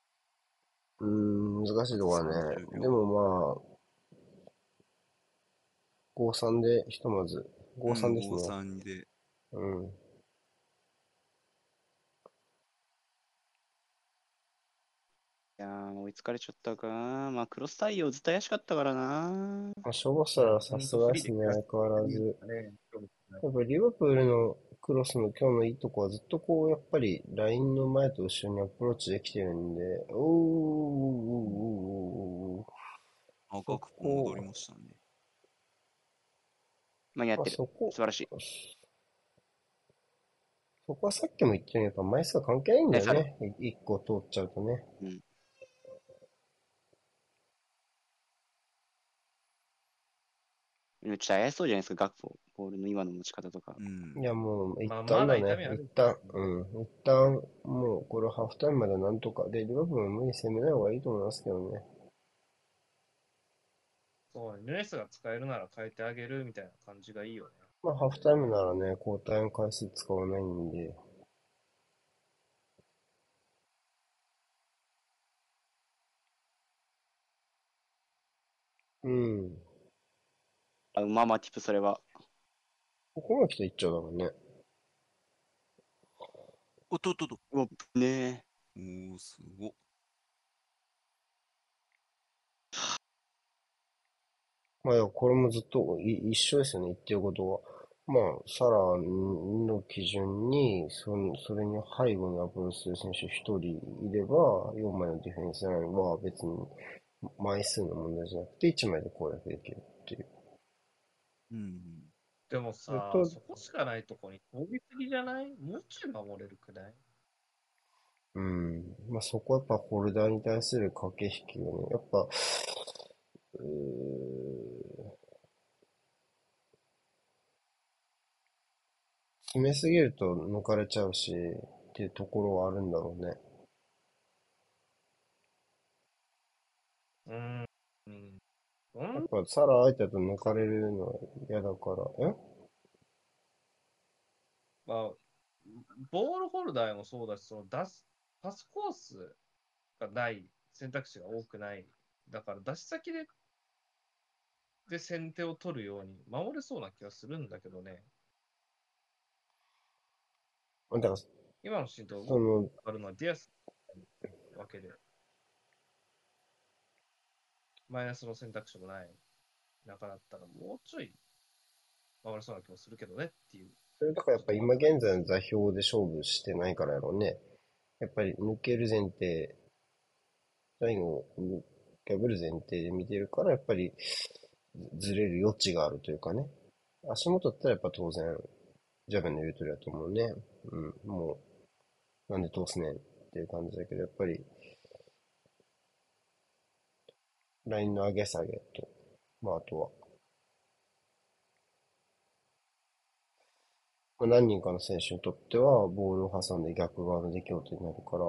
うーん、難しいとこはね30。秒でもまあ、5-3でひとまず、5-3ですね。5-3で。うん。いやー、追いつかれちゃったかな。まあ、クロス対応ずっと怪しかったからな。まあ、ショボスラはさすがですね、相変わらず。ね、やっぱりリバプールのクロスの今日のいいとこはずっとこう、やっぱりラインの前と後ろにアプローチできてるんで、おーおーおーおーおーおーああ、ガクポ戻りましたね。間に合ってる。素、晴らしい。そこはさっきも言ったように、やっぱ枚数が関係ないんだよね。い一個通っちゃうとね。ちょっと怪しそうじゃないですか、ガクポ。ボールの今の持ち方とか。うんい。や、もう、一まあ旦だねまだ痛みあ。る一旦、うん。一旦、もう、これハーフタイムまでなんとか。で、リバプールも無理に攻めない方がいいと思いますけどね。そうね、ヌネスが使えるなら変えてあげるみたいな感じがいいよね。まあ、ハーフタイムならね、交代の回数使わないんで。うん。あ、うままティップ、それは。ここまで来たらいっちゃうだろうね。おっとっとっと。うわ、ねおー、すごっ。まあ、いやこれもずっとい一緒ですよね、言ってることは。まあ、サラの基準に、そそれに背後にアプローチする選手一人いれば、4枚のディフェンスラインは別に枚数の問題じゃなくて、1枚で攻略できるっていう。うん。でもさえっと、そこしかないとこに攻撃的じゃない？もうちょい守れるくない？うん。まあ、そこはやっぱホルダーに対する駆け引きがね、やっぱ、うー詰めすぎると抜かれちゃうし、っていうところはあるんだろうね。うん。うん。うやっんぱサラ相手だと抜かれるのは嫌だから、え？まあ、ボールホルダーもそうだし、その出す、パスコースがない、選択肢が多くない。だから出し先で、で先手を取るように守れそうな気がするんだけどね。だから、今のシーンとあるのはディアスわけで、マイナスの選択肢もない中だったら、もうちょい守れそうな気もするけどねっていう。それだからやっぱ今現在の座標で勝負してないからやろうね。やっぱり抜ける前提、ラインを破る前提で見てるから、やっぱりずれる余地があるというかね。足元だったらやっぱ当然、ジャベンの言う通りだと思うね。うん、もう、なんで通すねんっていう感じだけど、やっぱり、ラインの上げ下げと、まああとは、まあ、何人かの選手にとっては、ボールを挟んで逆側の出来事になるから、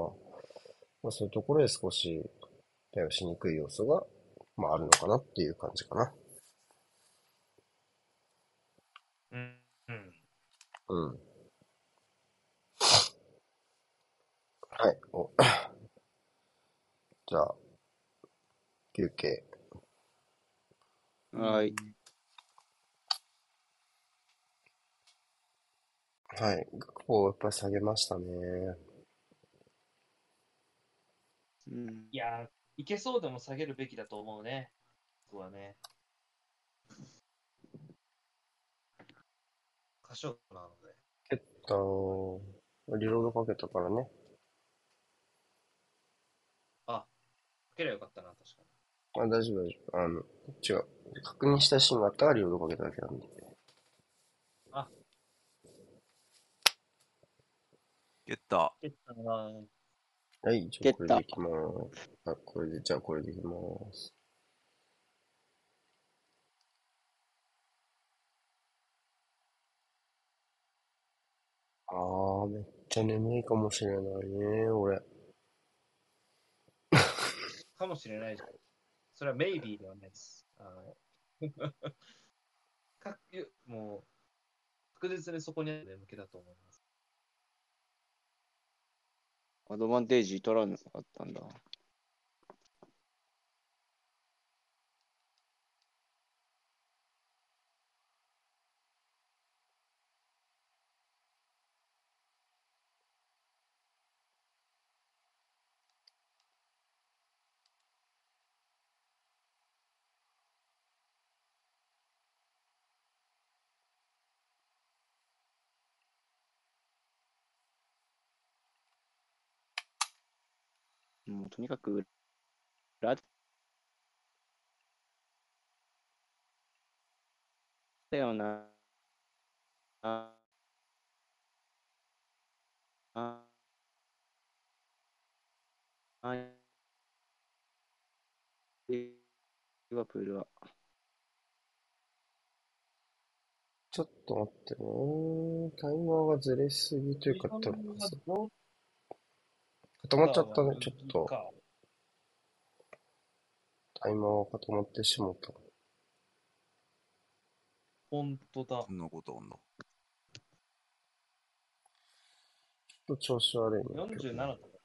まあ、そういうところで少し対応しにくい要素が、まあ、あるのかなっていう感じかな。うん。うん。うん。はい。お じゃあ、休憩。はい。はい。学校をやっぱり下げましたね。うん。いやー、いけそうでも下げるべきだと思うね。僕はね。過小なので。えっと、リロードかけたからね。あ、かけりゃよかったな、確かに。あ、大丈夫、大丈夫。あの、違う。確認したいシーンがあったからリロードかけただけなんで。ゲッタえっとなはい、じゃあこれでいきます。あ、これで、じゃあこれでいきます。あー、めっちゃ眠いかもしれないね、俺。かもしれないじゃん。それはメイビーではないです。あのかもう、確実にそこにある眠気だと思います。アドバンテージ取らなかったんだ。もうとにかくラジだよな。ああはいリバプールは。ちょっと待ってね。タイマーがずれすぎというか、多分。固まっちゃったね。ちょっとタイマーが固まってしまった。本当だそ。んなことあんだ。ちょっと調子悪いね。47とか。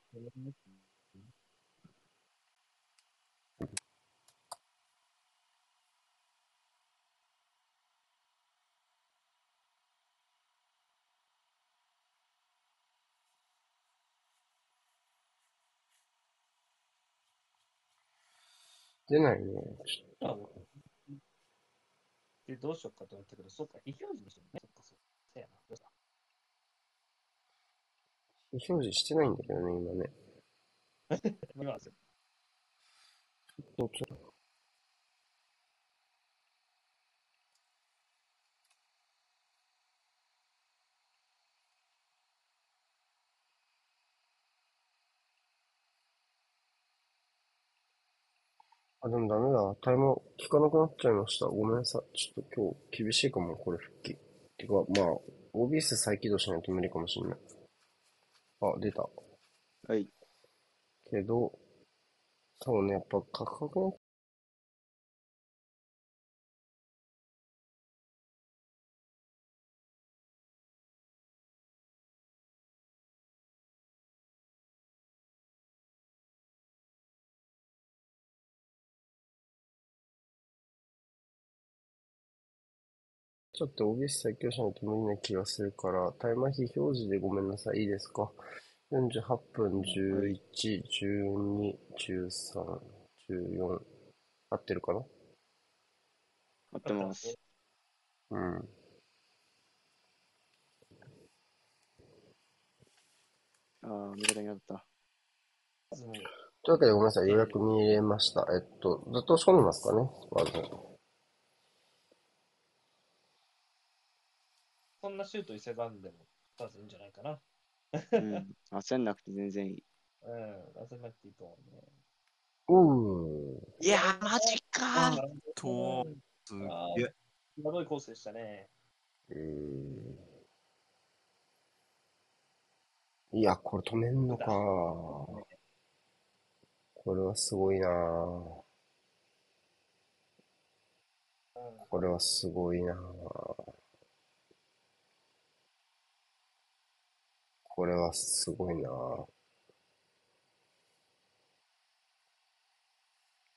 出ないね。ちょっあで、どうしようかと思ったけど、そうか、非表示にしてもね。そっか、そう。そうやな。どうした非表示してないんだけどね、今ね。今ですよ。ちょっとあ、でもダメだ。タイマー効かなくなっちゃいました。ごめんなさい。ちょっと今日厳しいかも、これ復帰。てか、まあ、OBS 再起動しないと無理かもしれない。あ、出た。はい。けど、そうね、やっぱ価格のちょっと動しないと無理な気がするから、タイマー非表示でごめんなさい。いいですか ?48 分、11、12、13、14。合ってるかな？合ってます。うん。ああ、味方になった。というわけでごめんなさい。予約見れました。えっと、ずっと仕込んでますかね？まず。そんなシュート伊勢がんでも、まずいいんじゃないかな。うん。焦んなくて全然いい。うん、焦んなくていいと思うね。うーん。いやー、マジかー。とすげえ。際どいコースでしたね。うーん。いや、これ止めんのか。これはすごいなこれはすごいなこれはすごいなこ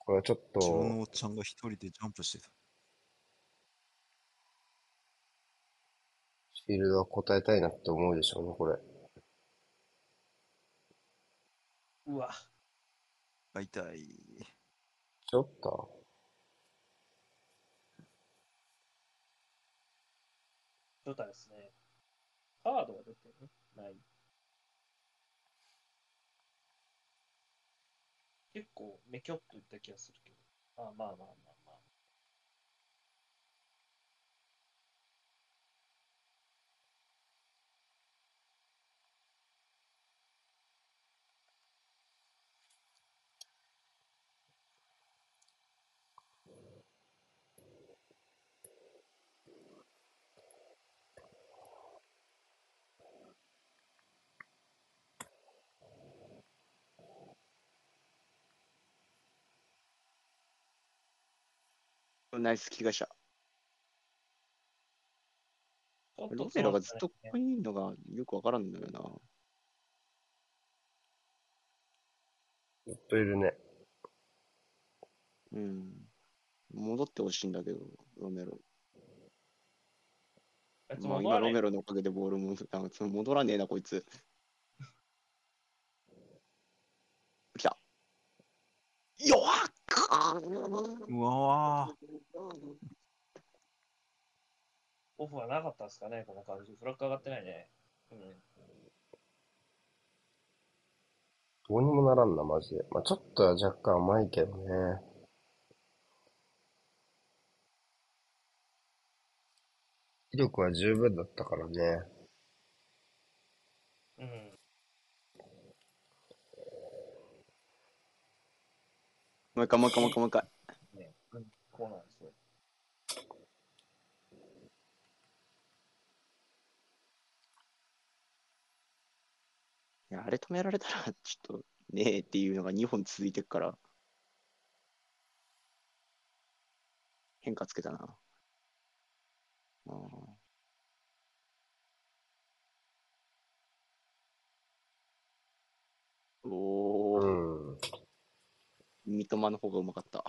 れはちょっ自分と、のおっちゃんが一人でジャンプしてた。フィールドは答えたいなって思うでしょうね、これ。うわ、会いたい。ちょっと状態ですね。カードが出てるない。結構、めきょっといった気がするけど。まあまあまあまあナイス気がした。ちょっとロメロがずっとここにいるのがよくわからんのよな。ずっといるね。うん。戻ってほしいんだけど、ロメロ。まあ、今ロメロのおかげでボールも 戻らねえな、こいつ。来た。弱っうわオフはなかったですかね、この感じ。フラッグ上がってないね。うん。どうにもならんな、マジで。まあ、ちょっとは若干甘いけどね。気力は十分だったからね。うん。もう一回、もう一回、もう一回、もう一回。ね、うん、こうなんですよ。いや、あれ止められたら、ちょっと、ねえっていうのが2本続いてるから。変化つけたな。うんおうー、ん。三笘の方がうまかった。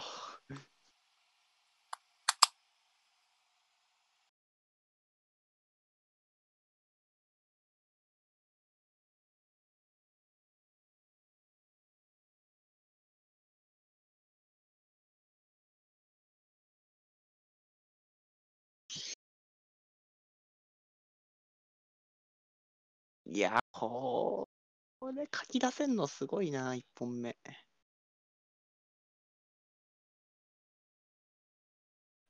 いや、これ書き出せんのすごいな、1本目。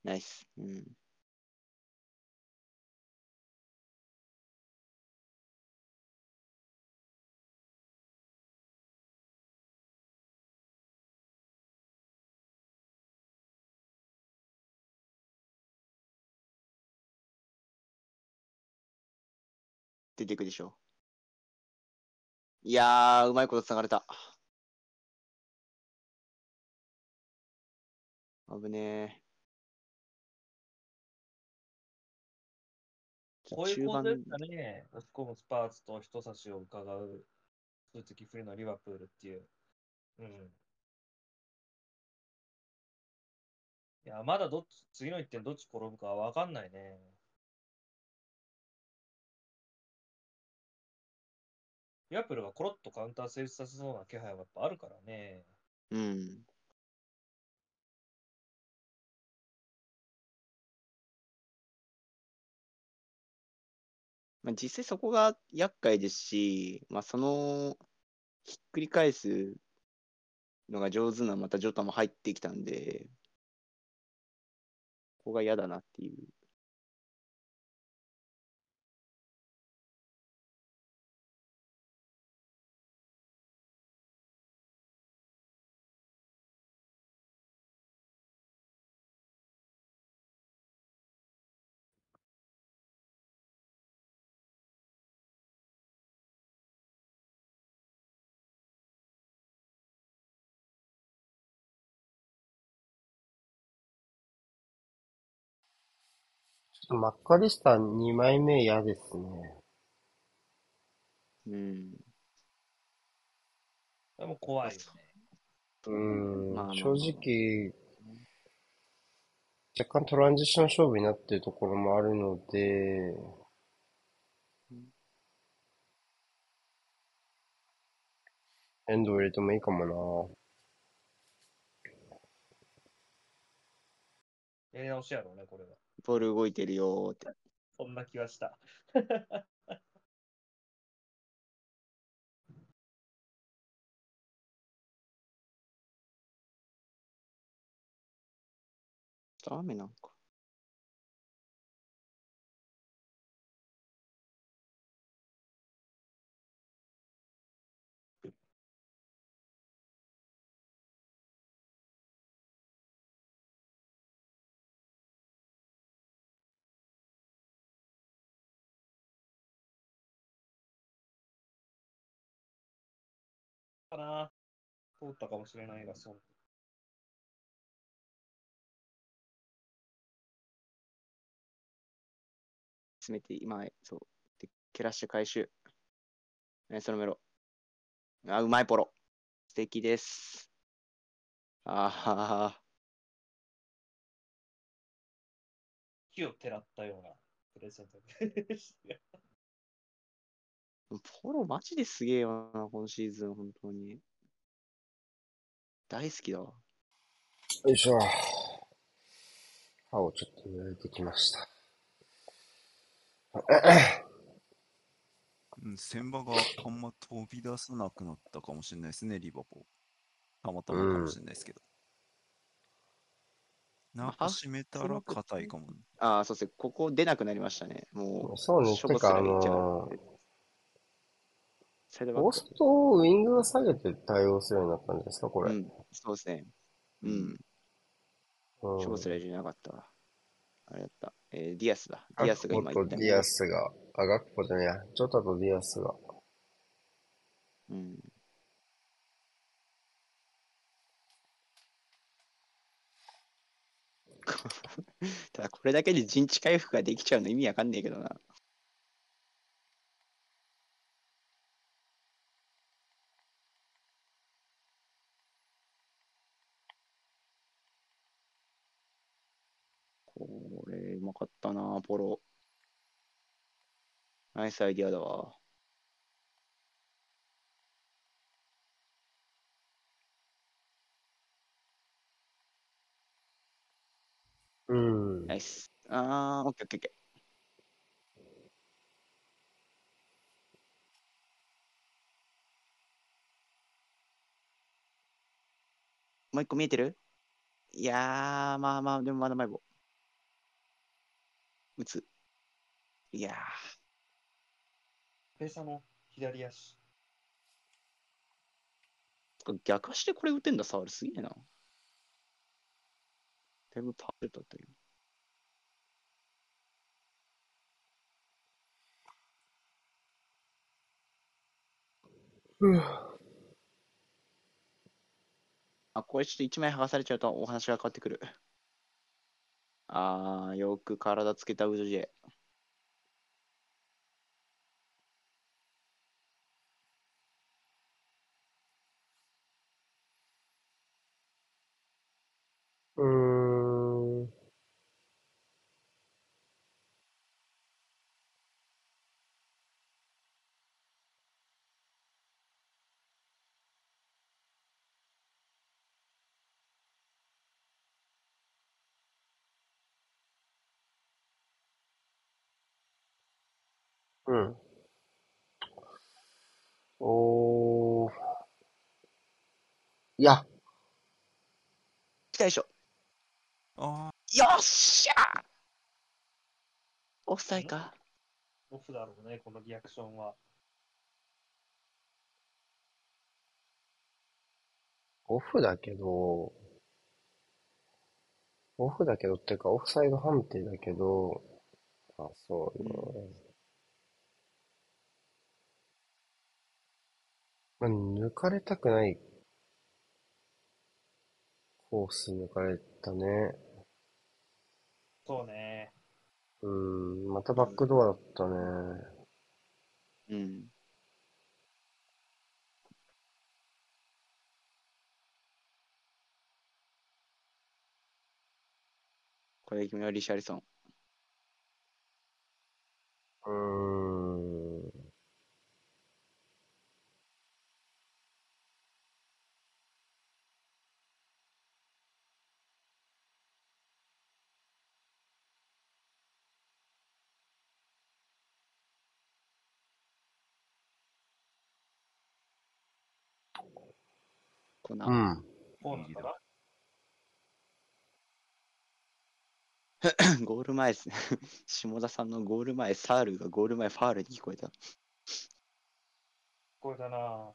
ナイス。うん。出てくでしょ。いやー、うまいこと繋がれた。危ねえ。こういう中盤構図ですかね、押し込むスパーツと人差しを伺う数的不利のリバプールっていう。うん。いや、まだどっち、次の一点どっち転ぶかわかんないね。リバプールがコロッとカウンター成立させそうな気配はやっぱあるからね。うん。まあ、実際そこが厄介ですし、まあ、そのひっくり返すのが上手なまたジョタも入ってきたんで、ここが嫌だなっていう。マッカリスター2枚目嫌ですね。うん。でも怖いよね。うんまあまあまあ正直、若干トランジション勝負になってるところもあるので、エンド入れてもいいかもやり直しやろうね、これは。ボール動いてるよーって。そんな気はした。ダメなんか。な。通ったかもしれないが、そう。詰めて、今、そう。で、蹴らして回収。ナイスロメロ。あ、うまいポロ。素敵です。あはは。木をてらったようなプレゼントでした。ポロマジですげえよな、今シーズン、本当に。大好きだわ。な。よいしょ。歯をちょっと抜いてきました。うん、千葉があんま飛び出さなくなったかもしれないですね、リバポー。たまたまかもしれないですけど。中閉めたら硬いかもね。ああ、そうですね。ここ出なくなりましたね。もう、そうね、ショボてか、あスラいっちゃうのサイドバックポストをウィングが下げて対応するようになったんですか、これ。うん、そうですね。うん。うんショボスライじゃなかったわ。あれだった。えーディアスだ。ディアスが今言ったディアスが、あ、ガクポじゃねえや、ジョタとディアスが。うん。ただこれだけで陣地回復ができちゃうの意味わかんねえけどな。これうまかったな、ポロ。ナイスアイディアだわ。うん。ナイス。あー、オッケーオッケーオッケー。もう一個見えてる？いやー、まあまあ、でもまだ前棒。打つ。いやペーサーの左足。ー、逆足でこれ打てんだ、サウルすげえな。だいぶパーフェクトだったけど。あ、これちょっと一枚剥がされちゃうとお話が変わってくる。ああ、よく体つけたウドジェ。いや、来たでしょ。あよっしゃーオフサイか。オフだろうね、このリアクションは。オフだけど、オフだけどっていうか、オフサイド判定だけど、あ、そうね。まあ、抜かれたくないコース抜かれたね。そうね。うん、またバックドアだったね。うん。これ君はリシャリソン。うーん。な。うん。こうなんだな。ゴール前ですね。下田さんのゴール前、サールがゴール前ファールに聞こえた。これだな。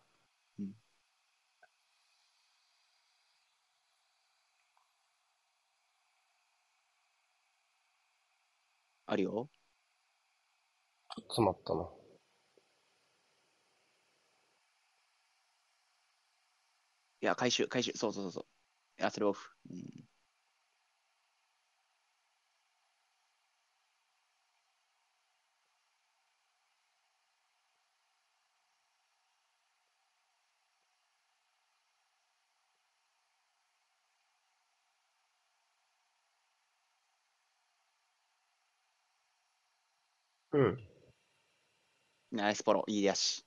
あるよ。詰まったな。いや、回収、回収。そうそうそうそう。いや、それオフ。うん、うん。ナイスポロ、いい出し。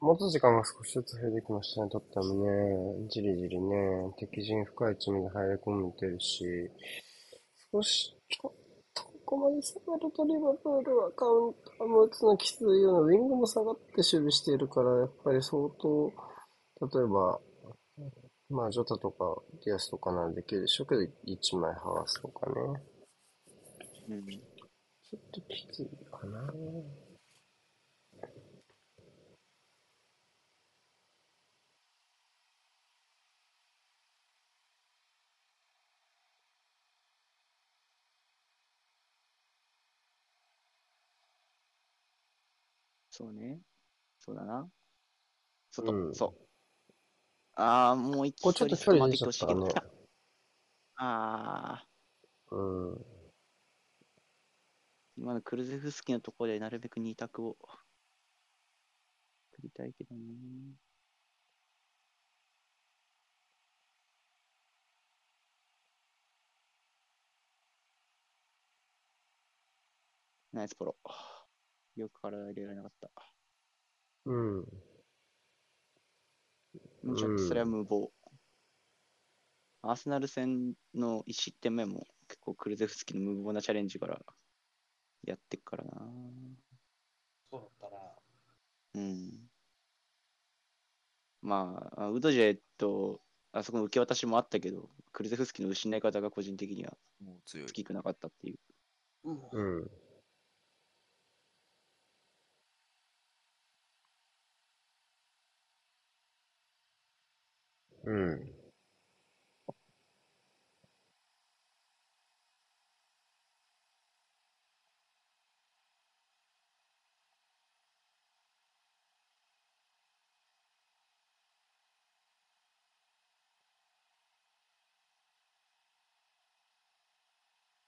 持つ時間が少しずつ増えてきましたね、とってもね。じりじりね、敵陣深い位置まで入り込めてるし、少し、ちょっとここまで下がるとリバプールはカウンターも打つのきついような、ウィングも下がって守備しているから、やっぱり相当、例えば、まあ、ジョタとかディアスとかならできるでしょうけど、一枚剥がすとかね。うん。ちょっときついかな。そうね。そうだな。外、うんそう。ああ、もう一これちょっと距離出ちゃったね。あ あ、うん。今のクルゼフスキのところでなるべく二択を取りたいけどね。ナイスポロ。よく体入れられなかった。うん。うんちょっとそれは無謀。アーセナル戦の1失点目も結構クルゼフスキの無謀なチャレンジからやってっからな。そうだったな。うん。まあ、ウドジェとあそこの受け渡しもあったけど、クルゼフスキの失い方が個人的にはもう強い好。きくなかったっていう。うん。うん。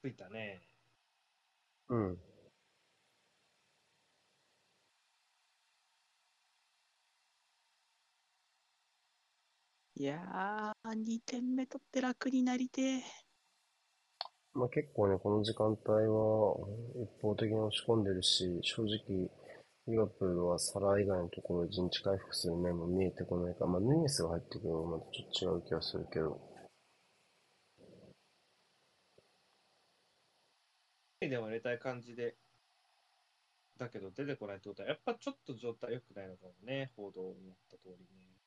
ついたね。うん。いやー、2点目取って楽になりてえ。まあ結構ね、この時間帯は一方的に押し込んでるし、正直、リバプールはサラ以外のところで陣地回復する面も見えてこないから、まあヌニエスが入ってくるのはまたちょっと違う気がするけど。でも入れたい感じで。だけど出てこないってことは、やっぱちょっと状態良くないのかもね、報道を思った通りね。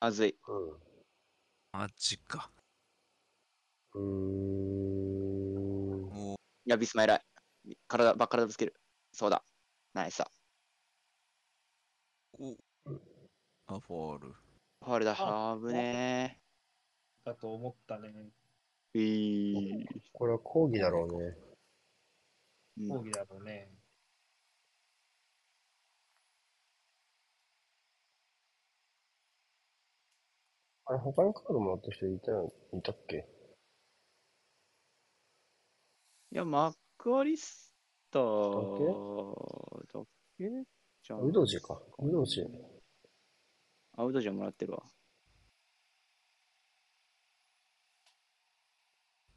まずい。マジか。うん。うーん。もう、いや、ビスマ偉い。体、ばっ体ぶつける。そうだ。ナイスだ。おあ、フォール。ファールだ。ああぶねだと思ったね。え。ういこれは抗議だろうね。ー。抗議だろうね。あれ、他にカードもらった人いたよ、いたっけ？いや、マックアリスターだけ？じゃん。ウドジェか。ウドジェ。あ、ウドジェもらってるわ。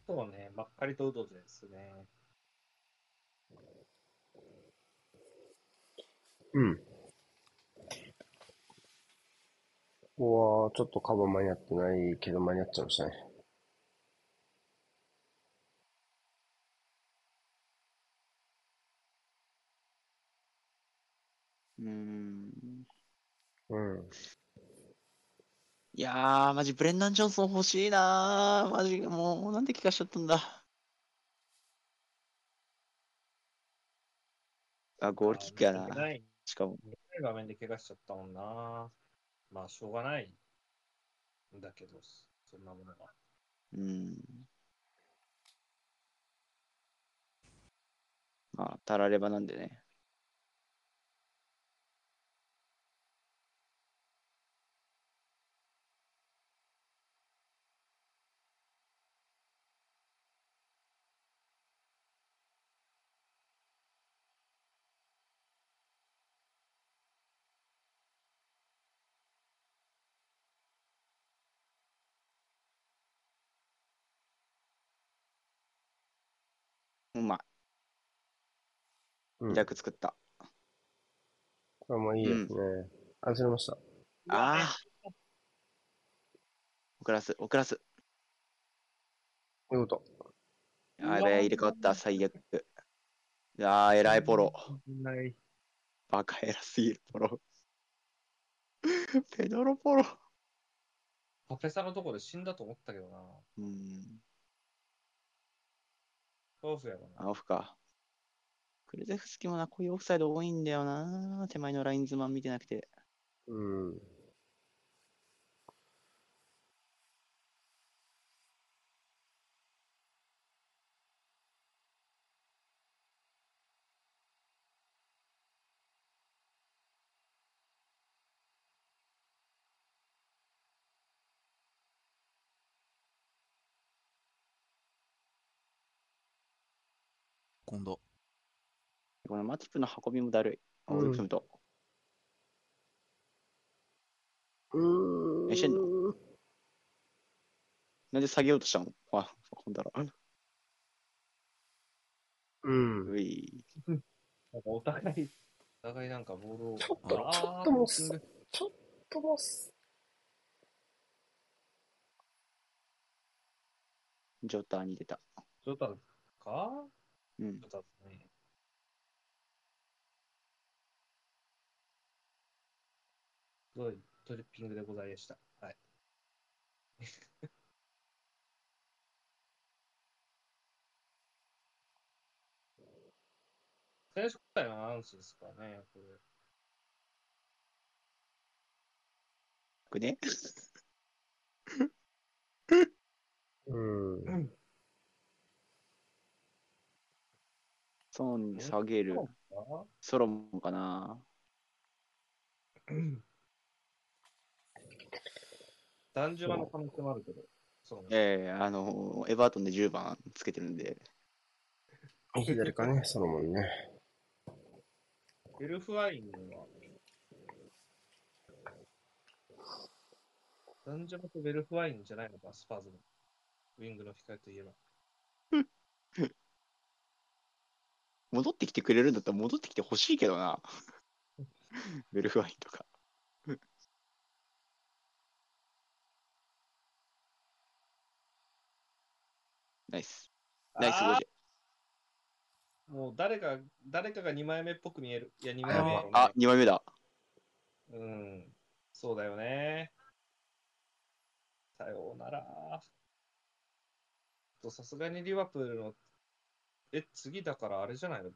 そうね、まっかりとうどじですね。うん。ここはちょっとカバー間に合ってないけど間に合っちゃいましたね。うーん。うん。いやー、マジブレンダン・ジョンソン欲しいなー。マジ、もう、なんで怪我しちゃったんだ。あ、ゴールキックやな。ない。しかも。ない場面で怪我しちゃったもんな。まあ、しょうがない。んだけど、そんなものが。うん。まあ、たらればなんでね。まい。うん。逆作った。あ、まあいいですね。あ、ずれました。ああ。遅らす、遅らす。見事。あれ、入れ替わった、最悪。ああ、偉いポロ。ない。バカ偉すぎる、ポロ。ペドロポロ。パフェサのとこで死んだと思ったけどな。うん。オフやろな。あ、オフか。クルゼフスキもな、こういうオフサイド多いんだよな。手前のラインズマン見てなくて。うん。のマティプの運びもだるい。あ、うん追い込むと。うーん。何してんの？なんで下げようとしたの？あ、ほんだら。うん。うい。なんかお互い、お互いなんかボールを。ちょっと、ちょっともうすピッチング、ちょっともうす、ジョターに出た。ジョタか？うんジ。ョタですね。ごいトリッピングでございました。はい。選手交代のアナウンスですからね、これ。くね？うん。ソンに下げる。ソロモンかな。男女の可能性もあるけど、そうね。ええあの、エバートンで10番つけてるんで。左かね、ソロモンね。ベルフワインは、男女とベルフワインじゃないのか、スパーズの。ウィングの控えといえば。戻ってきてくれるんだったら戻ってきてほしいけどな。ベルフワインとか。ナイス。ナイスゴジもう誰か、誰かが2枚目っぽく見える。いや、2ェ。枚目あ、2枚目だ。うん。そうだよね。さようなら。とさすがにリバプールの、え、次だからあれじゃないの？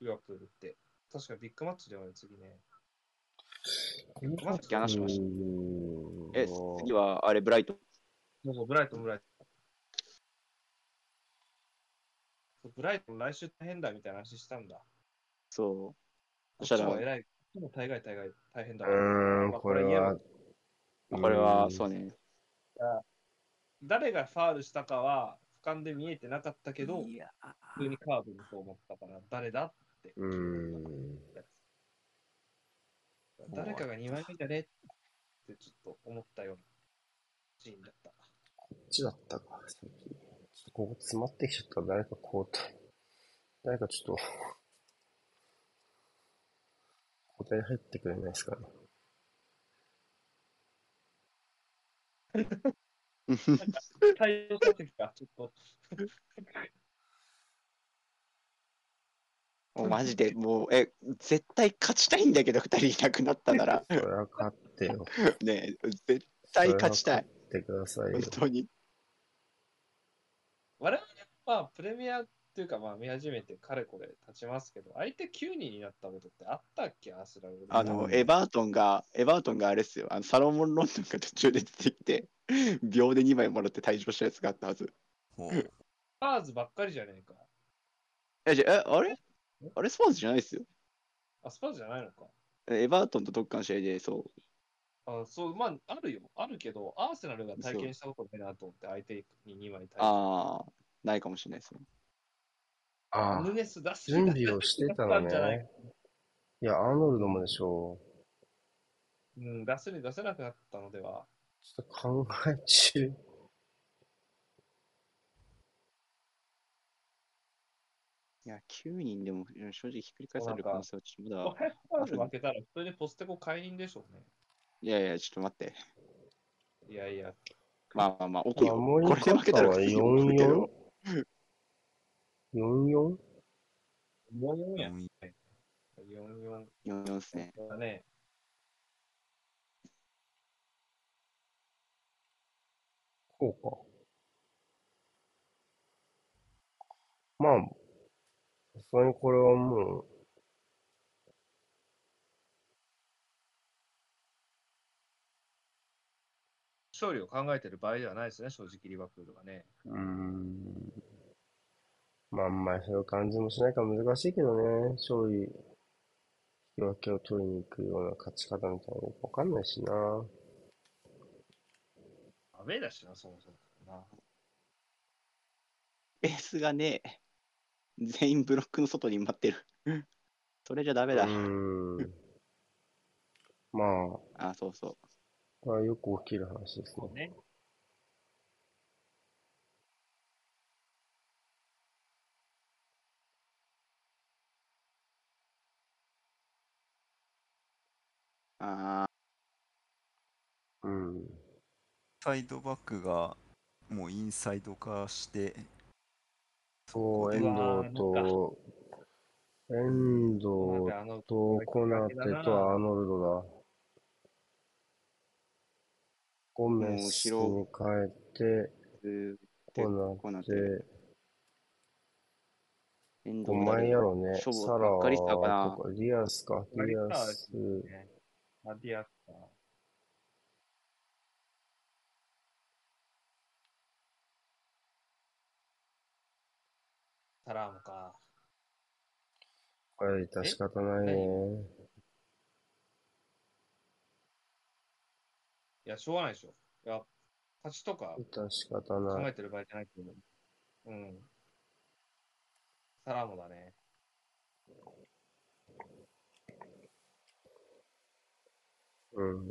リバプールって。確かビッグマッチだよね、次ね。ビッグマッチ話しました。うんえ、次はあれ、ブライトン？そうそう、ブライトン、ブライトン。そうブライトン、来週大変だみたいな話したんだ。そう。こそしたらっちも偉い。こっちも大概大概大変だうーん、まあこれは、これは、うんそうね。誰がファールしたかは俯瞰で見えてなかったけど、いや普通にカードにそう思ったから、誰だって。うーん。誰かが2枚目じゃねってちょっと思ったようなシーンだった。こっちだったか、さっき。ここ詰まってきちゃったら誰か交代。誰かちょっと、交代入ってくれないですかね。対応した時か、ちょっと。もうマジで、もう、え、絶対勝ちたいんだけど、二人いなくなったなら。それは勝ってよ。ねえ絶対勝ちたい。勝ってくださいよ本当に。我々は、まあ、プレミアっていうか、まあ、見始めてかれこれ経ちますけど、相手9人になったことってあったっけ、アーセナルであの、エバートンが、エバートンがあれっすよ。あのサロモン・ロンドンが途中で出てきて、秒で2枚もらって退場したやつがあったはず。スパーズばっかりじゃねえか。え、じゃあ、え、あれ？あれスパーズじゃないっすよ。あ、スパーズじゃないのか。えエバートンとどっかの試合で、そう。あそう、まあ、あるよ。あるけど、アーセナルが体験したことないなと思って、相手に2枚対ああ、ないかもしれないですね。ああヌ、ネス出す準備をしてたのね。いや、アーノルドもでしょうん、出すに出せなくなったのでは。う。ちょっと考え中。いや、9人でもうん正直ひっくり返される可能性はちょっとまだ。ホワイトハウス負けたら、普通にポステコ解任でしょうね。いやいや、ちょっと待って。いやいや、まあまあまあ、OK よ。これで負けたら方は普通に怒るけど 44?44? 4-4や。うん4-4 4-4ですね。だね。こうか。まあ、さすがにこれはもう、勝利を考えてる場合ではないですね、正直リバプールはね。うーん。まあ、あんまりそういう感じもしないから難しいけどね。勝利、引き分けを取りに行くような勝ち方みたいなのわかんないしな。アウェーだしな、そもそもな。ベースがね、全員ブロックの外に待ってる。それじゃダメだ。うーん。まあ、あ、そうそう。これはよく起きる話ですね。ね。あうん。サイドバックがもうインサイド化して、そう、遠藤と、遠藤あのとコナテとアーノルドだ。ゴメスに変えて、ー、コナテコナテ、遠藤5枚やろね。サラばっかりしたかなとか、ディアスか、ディアス。ディアスか。サラームか。これ致し方ないね。いや、しょうがないでしょ。いや、勝ちとか致し方考ない。えてる場合じゃないけど。うん。サラームだね。うん。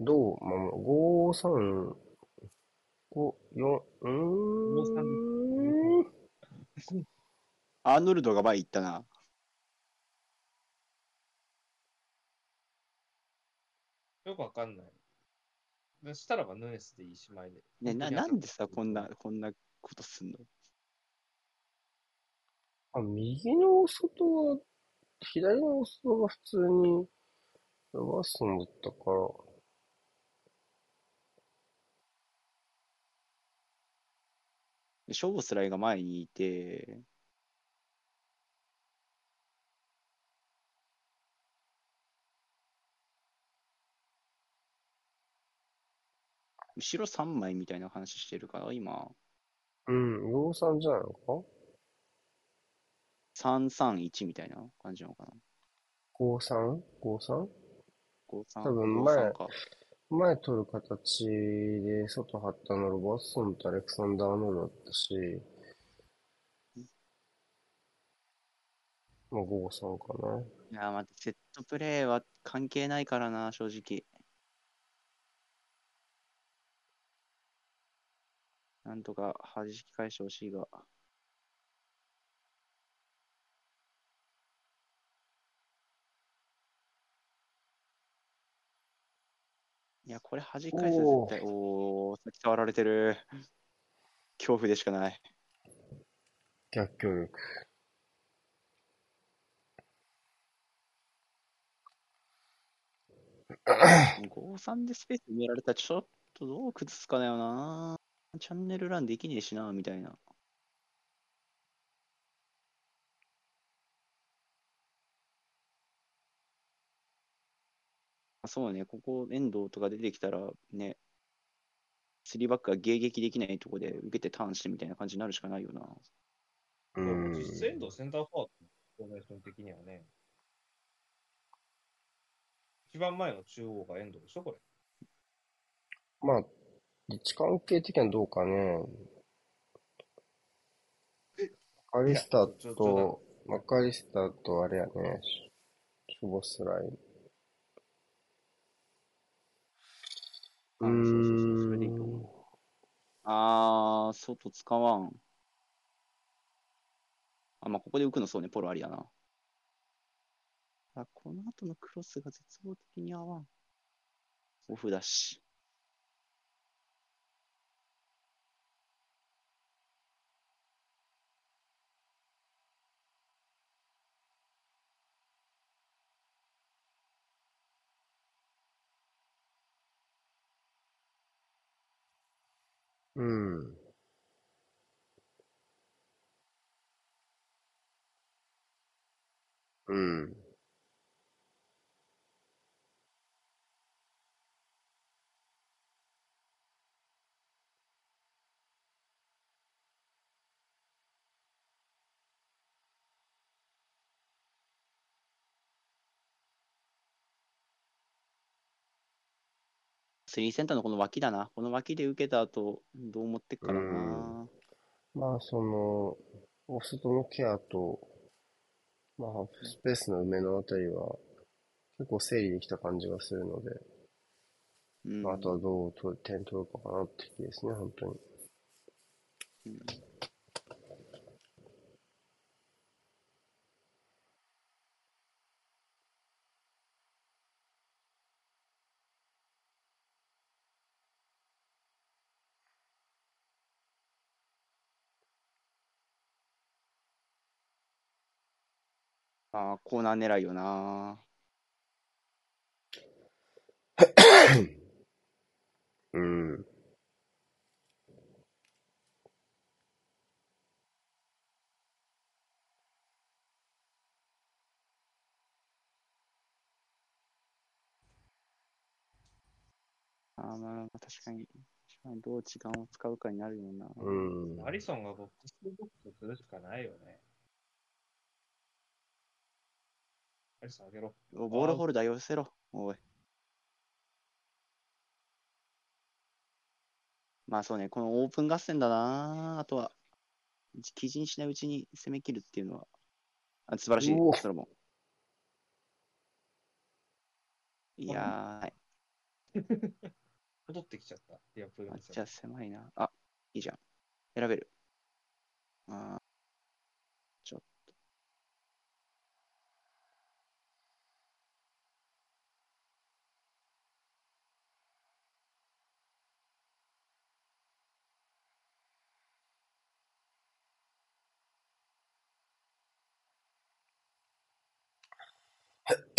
どう？まあ、5、3、5、4、うーん。アーノルドが前行ったな。よくわかんない。でしたらばヌネスでいいしまいで。ね、な、なんでさ、こんな、こんなことすんの？あ、右の外は、左の外が普通に、ワッソンだったから、ショボスライが前にいて、後ろ3枚みたいな話してるから、今、うん、養蚕じゃないのか？331みたいな感じなのかな。?53?53? 53多分前53か。前取る形で外張ったのはワッソンとアレクサンダー・アーノだったし、まあ53かな。いや、待って、セットプレーは関係ないからな、正直。なんとか弾き返してほしいが。いや、これ弾き返すよ、絶対。おー、先触られてる。恐怖でしかない。逆境力。5-3でスペース埋められたらちょっとどう崩すかだよな。チャンネルランできねえしな、みたいな。そうね、ここ、遠藤とか出てきたら、ね、スリーバックが迎撃できないとこで受けてターンしてみたいな感じになるしかないよな。うん。実際遠藤センターフォワード、フォーメーション的にはね。一番前の中央が遠藤でしょ、これ。まあ、位置関係的にはどうかね。マカリスタと、マカリスタとあれやね、シュボスライ。うーあそうそうそうそれでいいとん。あー、外使わん。あ、まあ、ここで浮くのそうね、ポロありだな。あ、この後のクロスが絶望的に合わん。オフだし。うん。うん。スリーセンターのこの脇だな。この脇で受けた後、どう持ってっかな。うんまあ、その、オフ外のケアと、まあ、スペースの埋めのあたりは、結構整理できた感じがするので、うんまあ、あとはどう取点取るかかなって気ですね、本当に。うんあーコーナー狙いよな。うん。あーまあ、確かに、確かにどう時間を使うかになるよな。うん。アリソンがボックスとボックスするしかないよね。アリソンあげろ。おボールホルダー寄せろ。おい。まあそうね、このオープン合戦だな。あとは、記事にしないうちに攻め切るっていうのは、あ素晴らしいおー、ソロモン。いやー、戻ってきちゃった。リアプールめっちゃ狭いな。あ、いいじゃん。選べる。あ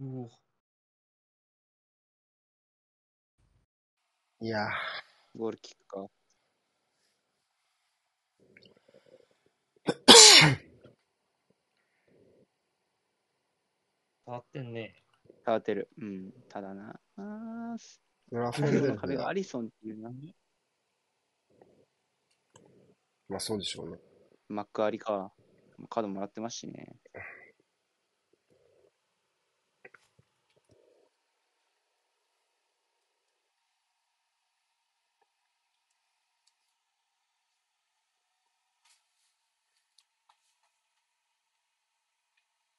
おいやゴールキックか。変わってんね。変わってる。うん。ただな。あーー、ラフォ最後の壁がアリソンっていうな。まあそうでしょうね。マックアリか。カードもらってますしね。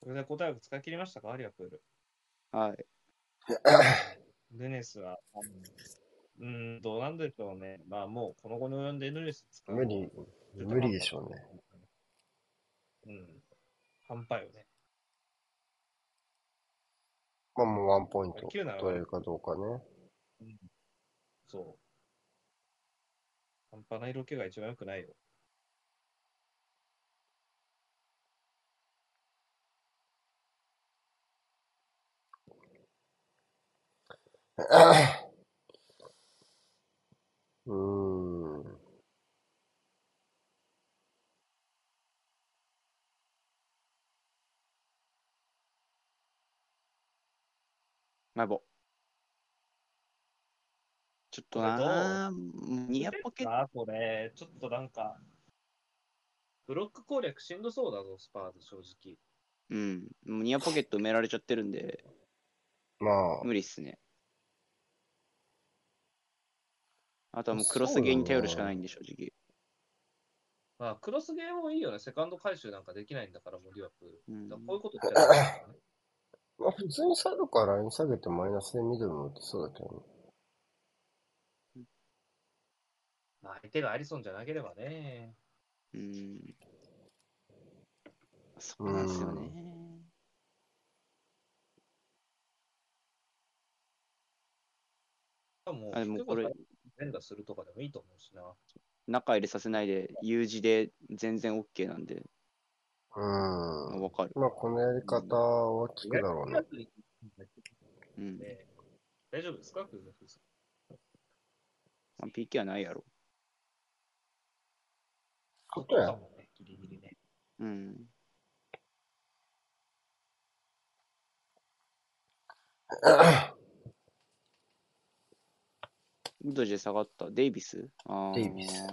これで答えを使い切りましたか？リアプール。はい。ヌネスは、うん、うんどうなんでしょうね。まあもうこの後に及んでヌネス使う無理、無理でしょうね。。うん。半端よね。まあもうワンポイント9なら取れるかどうかね。そう。半端な色気が一番良くないよ。うーん。マイボ。ちょっとなー、ニアポケット、あ、これ、ちょっとなんか、ブロック攻略しんどそうだぞ、スパーズ、正直。うん、もうニアポケット埋められちゃってるんで、まあ、無理っすね。あとはもうクロスゲーに頼るしかないんで、正直。まあ、クロスゲームもいいよね。セカンド回収なんかできないんだから、もうリワプール。うんだからこういうことってやらね まあ普通にサイドからライン下げてマイナスでミドルも打ってそうだけどね。まあ相手がアリソンじゃなければね。うん。そうなんですよね。もう、あでもこれ連打するとかでもいいと思うしな。中入れさせないで、U 字で全然 OK なんで、うん。わかる。まあこのやり方は効くだろうね。うん。大丈夫ですかクズフさんまあ、PK はないやろ。ことやかもね、ギリギリね。うん。ウドジェ下がった。デイビス？デイビス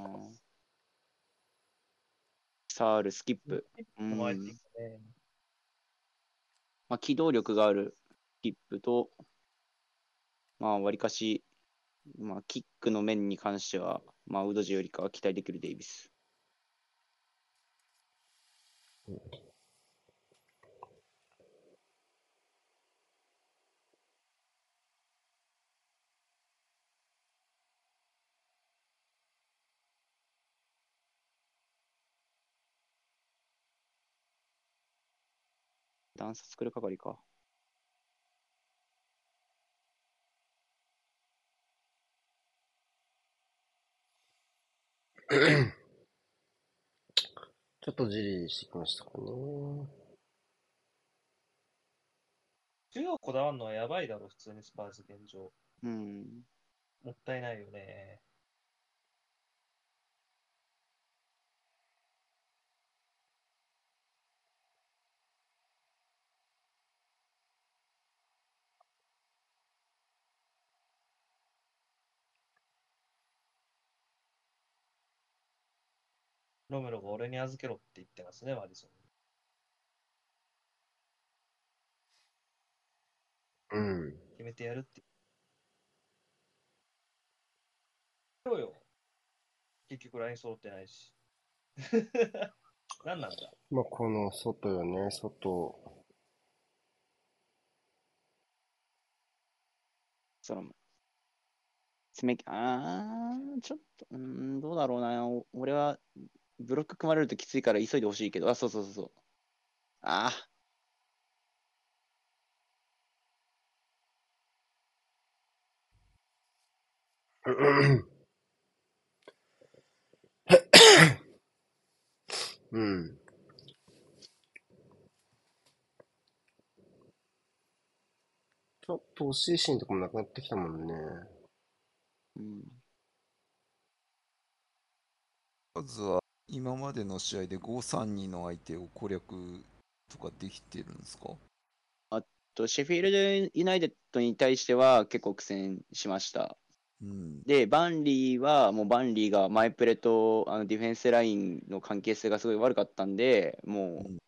サール、スキップ。うんまあ、機動力があるスキップと、まあ、わりかし、まあ、キックの面に関しては、まあ、ウドジェよりかは期待できるデイビス。段差作る係か。ちょっとじりしてきましたかね。中央こだわるのはやばいだろ、普通にスパーズ現状。うん。もったいないよね。ロメロが俺に預けろって言ってますね、マディソン。うん。決めてやるって。そうよ。結局ライン揃ってないし。何なんだまあこの外よね、外。その、詰め、あー、ちょっと、うーん、どうだろうな。お俺は、ブロック組まれるときついから急いでほしいけど、あ、そうそうそうそう。あー、うん。ちょっと惜しいシーンとかもなくなってきたもんね。うん。まずは今までの試合で5-3-2の相手を攻略とかできてるんですか？と、シェフィールドユナイテッドに対しては結構苦戦しました。うん。で、バンリーは、もうバンリーがマイプレとあのディフェンスラインの関係性がすごい悪かったんで、もう、うん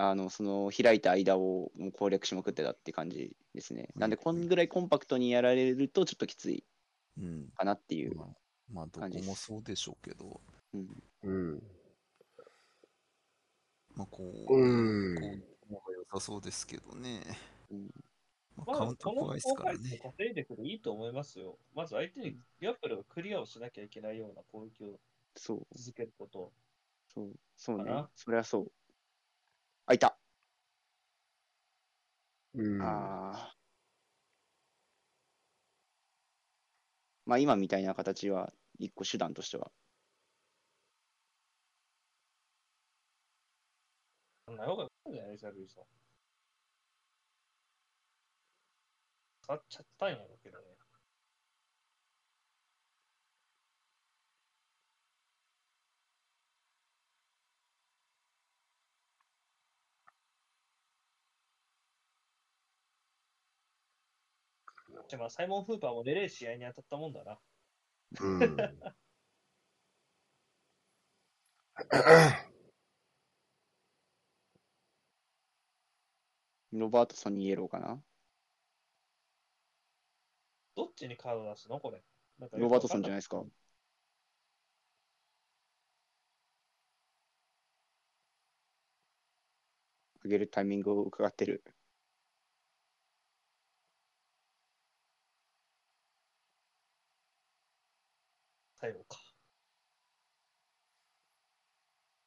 あのその開いた間をもう攻略しまくってたって感じですね。なんで、こんぐらいコンパクトにやられるとちょっときついうん。かなっていう。まあ、まあ、どこ感じですもそうでしょうけど、うん、うん。まあ、こう、うんこういうのが良さそうですけどね。うんまあ、まあ、カウント怖いですからね。稼いでくるいいと思いますよ。まず相手にヤップルがクリアをしなきゃいけないような攻撃をそう、続けること。そう、そうね。それはそう。あ、いた。うん。ああ。まあ、今みたいな形は一個手段としては。そんな方がいいんじゃないリサルイソン。使っちゃったんやろうけどね。じゃあまあサイモン・フーパーも出れる試合に当たったもんだな。うん。ロバートソンにイエローかな？どっちにカード出すの？これ。なんかよロバートソンじゃないですか。上げるタイミングを伺ってる。最後か。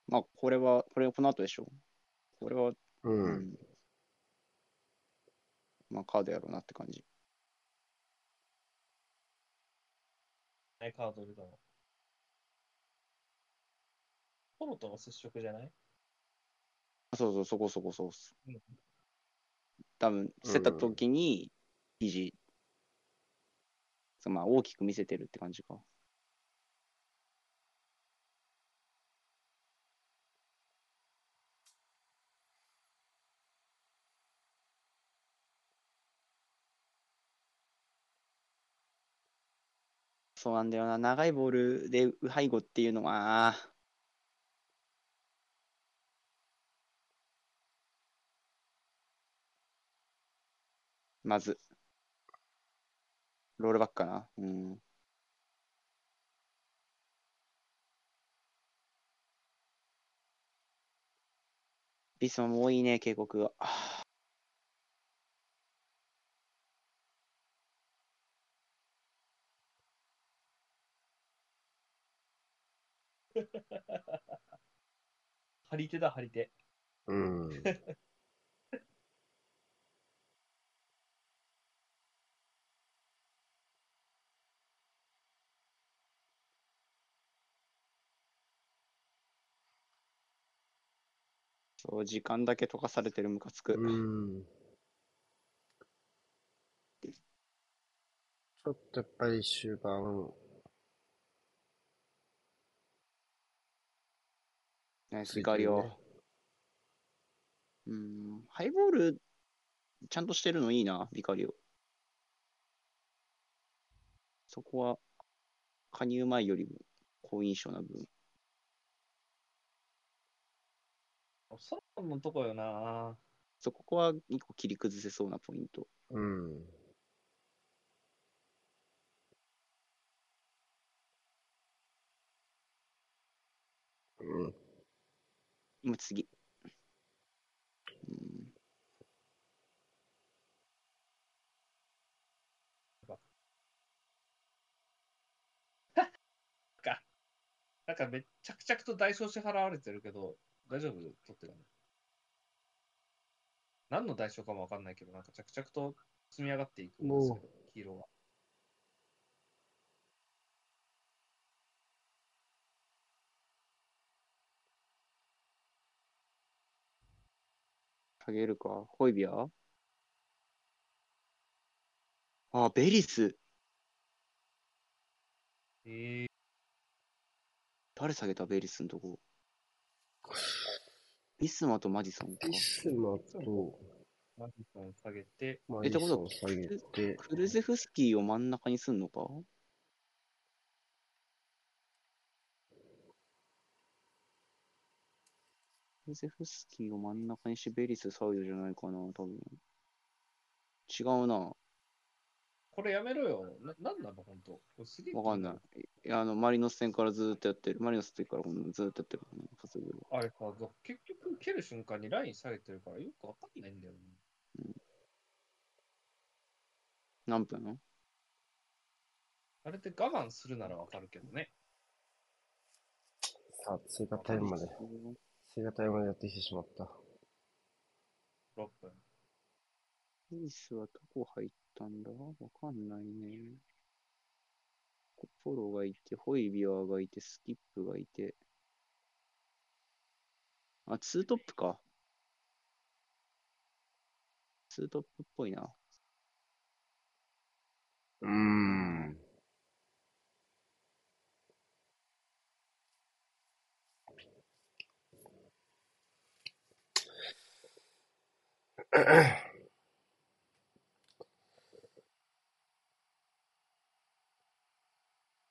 まあ、これは、これはこの後でしょこれは、う。うんん。まあ、カードやろうなって感じ。ね、カード入れたの。ポロとの接触じゃない？あそうそう、そこそこそうっすうん。多分、捨てた時に、肘、そうまあ、大きく見せてるって感じか。そうなんだよな。長いボールで背後っていうのは、まず、ロールバックかな。うん。ビスマも多いね、警告が。張り手だ、張り手。うん。そう、時間だけ溶かされてるムカつく。うん。ちょっとやっぱり終盤、ナイスついて光をるね。うん、ハイボール、ちゃんとしてるのいいな、ビカリオ。そこは、加入前よりも好印象な分。ソロモンのとこよな。そこは一個切り崩せそうなポイント。うん。うん。今次。うん、なんかめっちゃくちゃと代償支払われてるけど、大丈夫？取ってるの何の代償かもわかんないけど、なんか着々と積み上がっていくんですけど、黄色が。下げるか。ホイビア？あ、ベリス。えー、誰下げた？ベリスのとこ。ビスマとマジソンか？ビスマとマジソン下げて、えってことソン下げて、クルゼフスキーを真ん中にすんのか？クルゼフスキーを真ん中にしてベリスサイドじゃないかな、多分。違うな。これやめろよ。な、なんなの？本当。わかんない。いや、あの、マリノス戦からずーっとやってる。マリノスってからずーっとやってる。パスブルあれか、結局蹴る瞬間にライン下げてるからよくわかんないんだよね。何分あれで我慢するならわかるけどね。さあ、追加タイムまで、追加タイムまでやってきてしまった。6分。ベリスはどこ入ったんだ？わかんないね。コポロがいて、ホイビアがいて、スキップがいて。あ、ツートップか。ツートップっぽいな。うーん。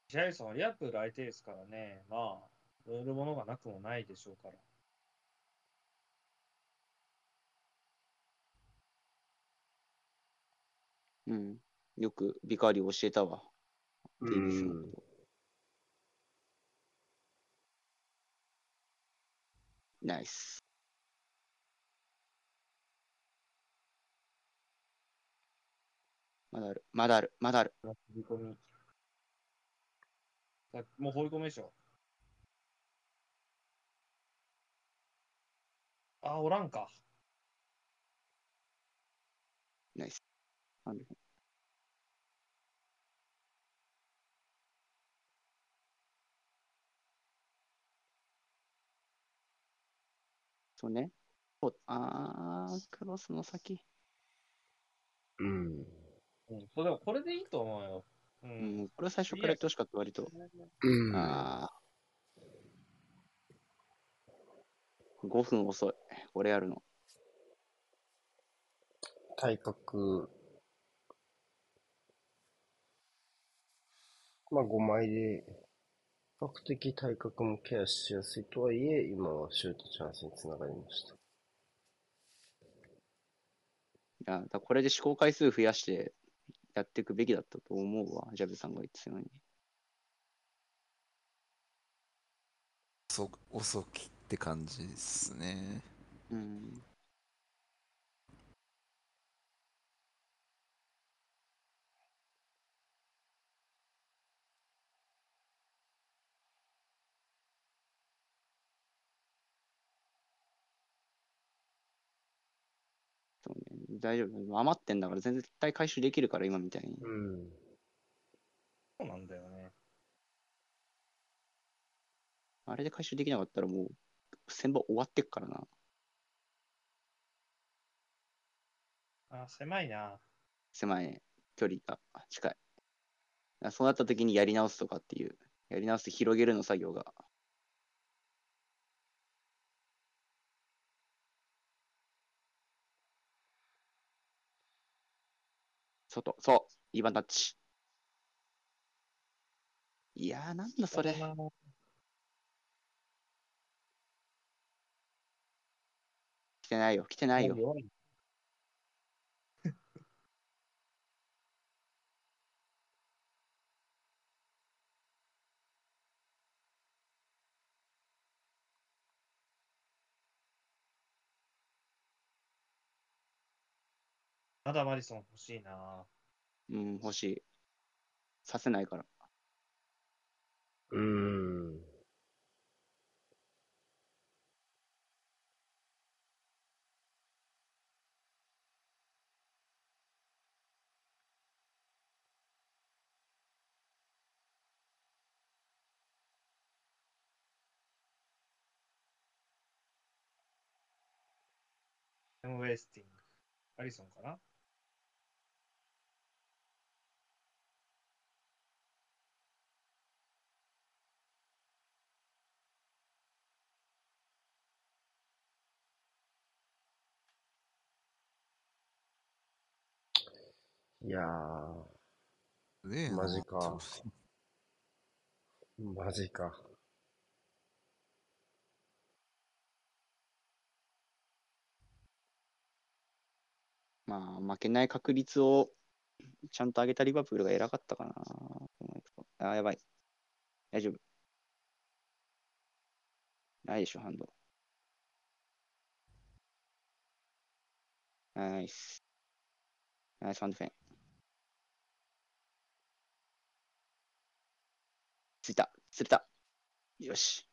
シャイさんはリアプール相手ですからね、まあ、乗るものがなくもないでしょうから。うん。よくビカーリー教えたわ。うん。ナイス。まだある、まだある、まだある。放り込み。さもう放り込みでしょ。あ、おらんか。ナイス。なんでそうね。おあー、クロスの先。うん。うん、そうでもこれでいいと思うよ。う。うんん、これ最初からやってほしかった、割と。うん。ああ。5分遅い。これやるの。体格、まあ5枚で、比較的体格もケアしやすいとはいえ、今はシュートチャンスにつながりました。いや、だこれで試行回数増やしてやっていくべきだったと思うわ。ジャブさんが言ってたように。遅遅きって感じですね。うん。大丈夫。余ってんだから全然絶対回収できるから、今みたいに。うん。そうなんだよね。あれで回収できなかったらもう、戦場終わってっからな。あ、狭いな。狭い距離が近い。そうなった時にやり直すとかっていう、やり直す広げるの作業が。外、そう、2番タッチ。いやー、なんだそれ。来てないよ、来てないよ。弱いまだマリソン欲しいな。うん、欲しい。させないから。うん。エム・ウェイスティング。アリソンかな？いやー、すげえなマジかマジか。まあ、負けない確率をちゃんと上げたリバプールが偉かったかな。あ、やばい。大丈夫。ないでしょ、ハンド。ナイス。ナイスハンドフェン。ついた。釣れた。よし。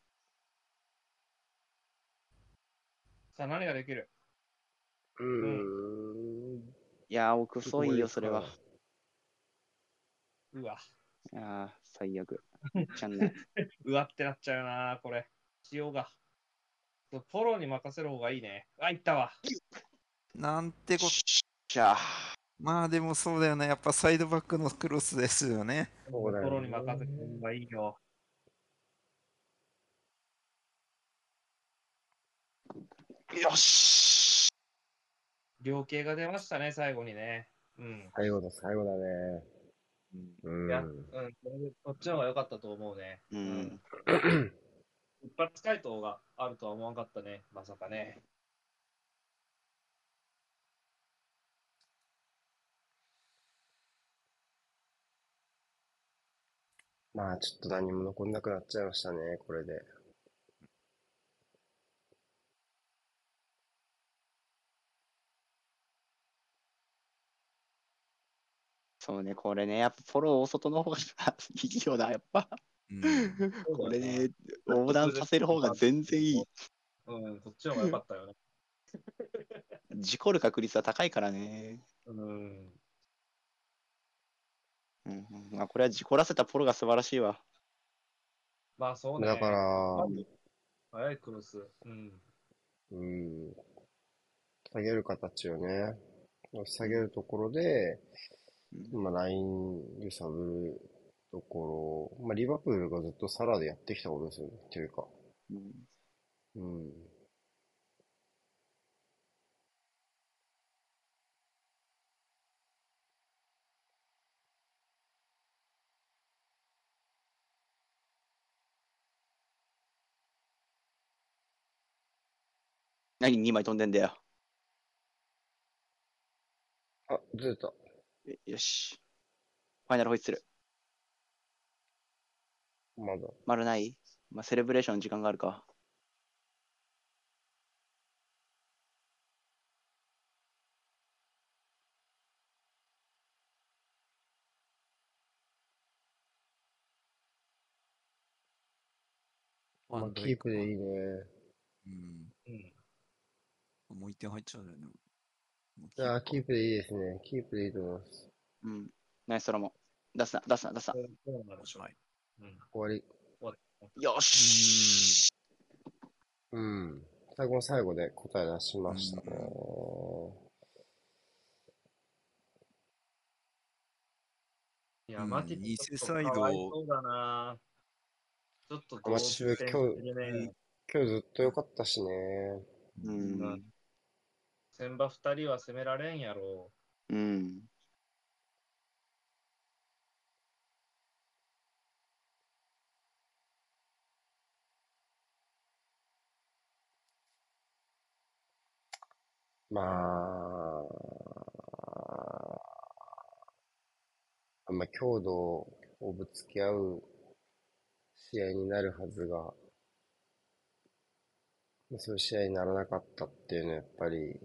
さあ、何ができる？うーん。いやー、僕遅いよ、それは。うわ。いやー、最悪。ちゃんね。うわってなっちゃうな、これ。塩が。フォローに任せる方がいいね。あ、いったわ。なんてこじゃあ。まあでもそうだよね。やっぱサイドバックのクロスですよね。そうだよねフォローに任せる方がいいよ。よし量刑が出ましたね、最後にね。うん。最後だ、最後だね。うんうん。いや、うん、こっちの方が良かったと思うね。うん。一発回答があるとは思わなかったね、まさかね。まあ、ちょっと何も残んなくなっちゃいましたね、これで。そうね、これね、やっぱフォロー大外の方がいいよな、やっぱ。うん。これね、横断させる方が全然いい。うん、こっちの方が良かったよね。事故る確率は高いからね。うん。うんうん、まあ、これは事故らせたポロが素晴らしいわ。まあそうね。だから、早いクロス。うん。うん。下げる形をね、下げるところで、うんまあ、ライン揺さぶるところ、まあ、リバプールがずっとサラでやってきたことですよね、というか。うんうん。何2枚飛んでんだよ。あ、ずれた。えよし。ファイナルホイッスル。まだ。丸ない？まあ、セレブレーションの時間があるか。まあ、キープでいいね。うん。うん。もう一点入っちゃうよね。もういやー、キキープでいいですね。キープでいいと思います。うん。ナイストラモン。出すな、出すな、出すな。そうなんでしょう。はいうん。終わよしうん。最後の最後で答え出しましたね。いや、うんマティ偽ちょっとサイドかわいそうだな。ちょっと今日。今日ずっと良かったしね。ううんん。先場二人は攻められんやろうん。まあ、あんま強度をぶつけ合う試合になるはずが、そういう試合にならなかったっていうのはやっぱり、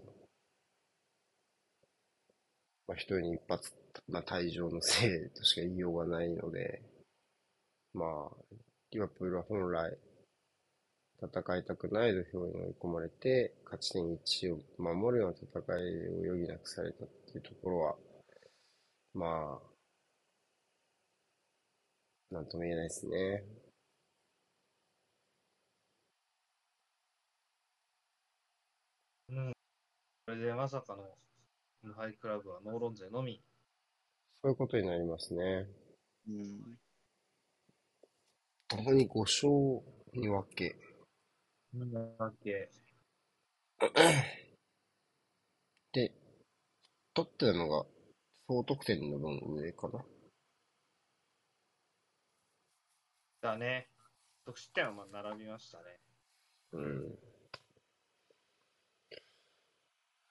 まあ、一人に一発、まあ、退場のせい としか言いようがないので、まあ、リバプールは本来、戦いたくない土俵に追い込まれて、勝ち点1を守るような戦いを余儀なくされたっていうところは、まあ、なんとも言えないですね。うん。これでまさかの無敗クラブはノーロン勢のみ。そういうことになりますね。うん。ここに5勝に分け。だっけ？で、取ってるのが総得点の分上かな。だね。得失点はまあ並びましたね。うん。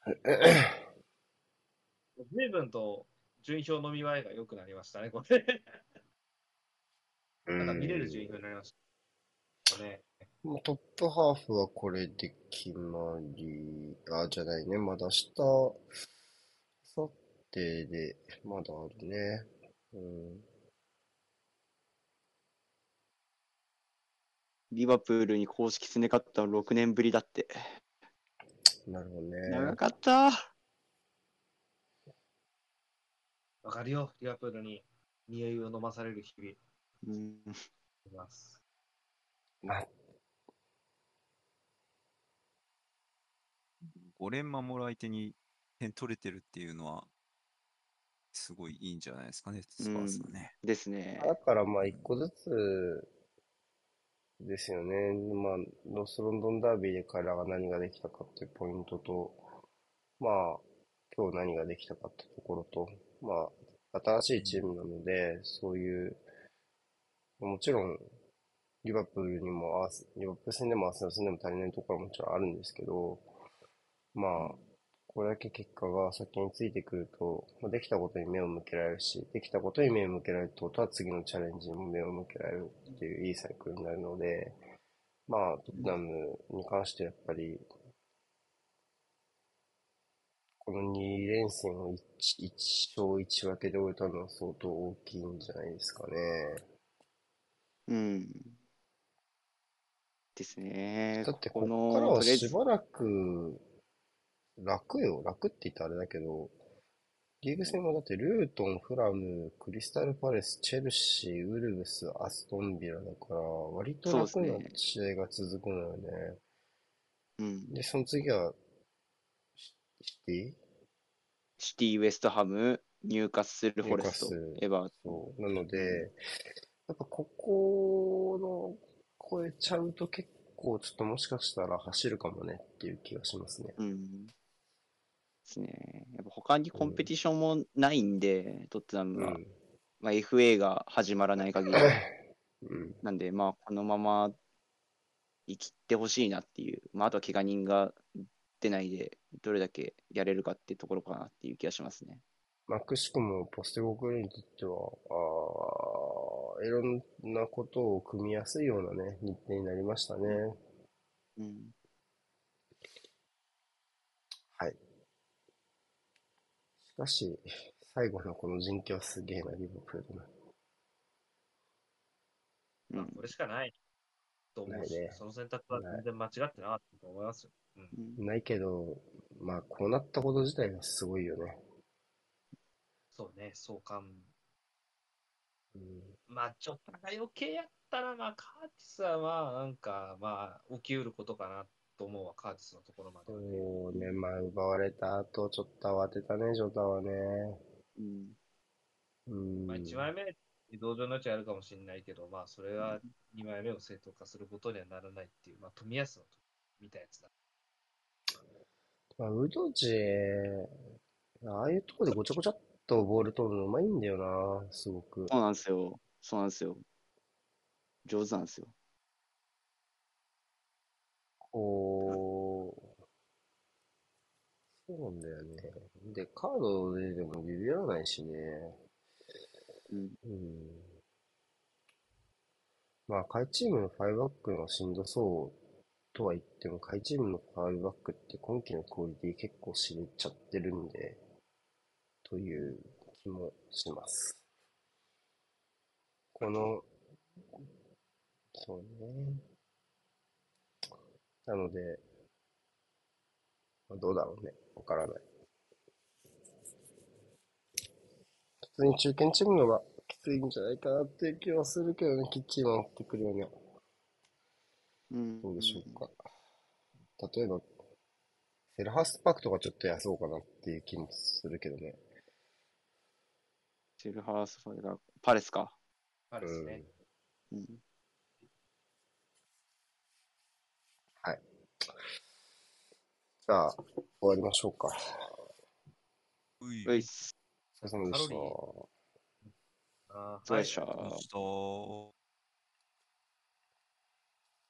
随分と順位表の見栄えが良くなりましたね、これ。なんか見れる順位表になりましたね。もうトップハーフはこれで決まり、あ、じゃないね。まだ下、さてで、まだあるね。うん。リバプールに公式戦で勝ったの6年ぶりだって。なるほど長ね。かった。わかるよ、リバプールに匂いを飲まされる日々うん。います。まあ、5連守る相手に点取れてるっていうのは、すごいいいんじゃないですかね、スパーズはね。ですね。だからまあ一個ずつですよね。まあ、ノースロンドンダービーで彼らが何ができたかっていうポイントと、まあ、今日何ができたかってところと、まあ、新しいチームなので、そういう、もちろん、リバプールにも、リバプール戦でもアーセナ戦でも足りないところはもちろんあるんですけど、まあ、これだけ結果が先についてくると、まあできたことに目を向けられるし、できたことに目を向けられるってことは次のチャレンジにも目を向けられるっていういいサイクルになるので、まあ、トッテナムに関してやっぱり、この2連戦を 1, 1勝1分けで終えたのは相当大きいんじゃないですかね。うん。ですね。だってこここからはしばらく楽よ。楽って言ったらあれだけど、リーグ戦はだってルートン、フラム、クリスタルパレス、チェルシー、ウルブス、アストンビラだから、割と楽な試合が続くのよね。うん。で、その次は、シシティ？シティ、ウエストハム、ニューカッスル、フォレストエバートそう。なので、やっぱここの超えちゃうと結構ちょっともしかしたら走るかもねっていう気がしますね。うん。ですね。やっぱ他にコンペティションもないんで、トッテナムは。うん。まあ、FA が始まらない限り。うん。なんで、まあ、このまま生きてほしいなっていう。まあ、あとは怪我人が出ないで、どれだけやれるかっていうところかなっていう気がしますね。まあ、くしくもポステゴクルにとっては、あーいろんなことを組みやすいようなね、日程になりましたね。うん。はい。しかし、最後のこの陣形はすげえな、リバプールの。うん。これしかないと思うし、ねその選択は全然間違ってなかったと思いますよ。うん、うんないけど、まあ、こうなったこと自体がすごいよね。そうね、相関。うんまあ、ちょっと余計やったら、まあ、カーティスはまあ、なんか、まあ、起きうることかなと思うわ、カーティスのところまではね。そうね、まあ、奪われた後、ちょっと慌てたね、ジョタはね。うん。うん。まあ、1枚目、移動上の余地あるかもしれないけど、まあ、それは2枚目を正当化することにはならないっていう、まあ、富安のと見たやつだ。まあ、ウドジェ、ああいうとこでごちゃごちゃっとボール取るのうまいんだよな、すごく。そうなんですよ。そうなんですよ。上手なんですよ。こう、そうなんだよね。で、カードででもビビらないしね。うん。うん。まあ、下位チームの5バックがしんどそうとは言っても、下位チームの5バックって今季のクオリティ結構知れちゃってるんで、という気もします。この、そうね。なので、どうだろうね。わからない。普通に中堅チームの方がきついんじゃないかなっていう気はするけどね、きっちり守ってくるようには。うん。どうでしょうか。例えば、セルハースパークとかちょっと安そうかなっていう気もするけどね。シェルハースファイがパレスか。あれですね。うん。じゃあ、終わりましょうか。うい。ういっす。お疲れ様でしたカロリ。あーそうでした。どうした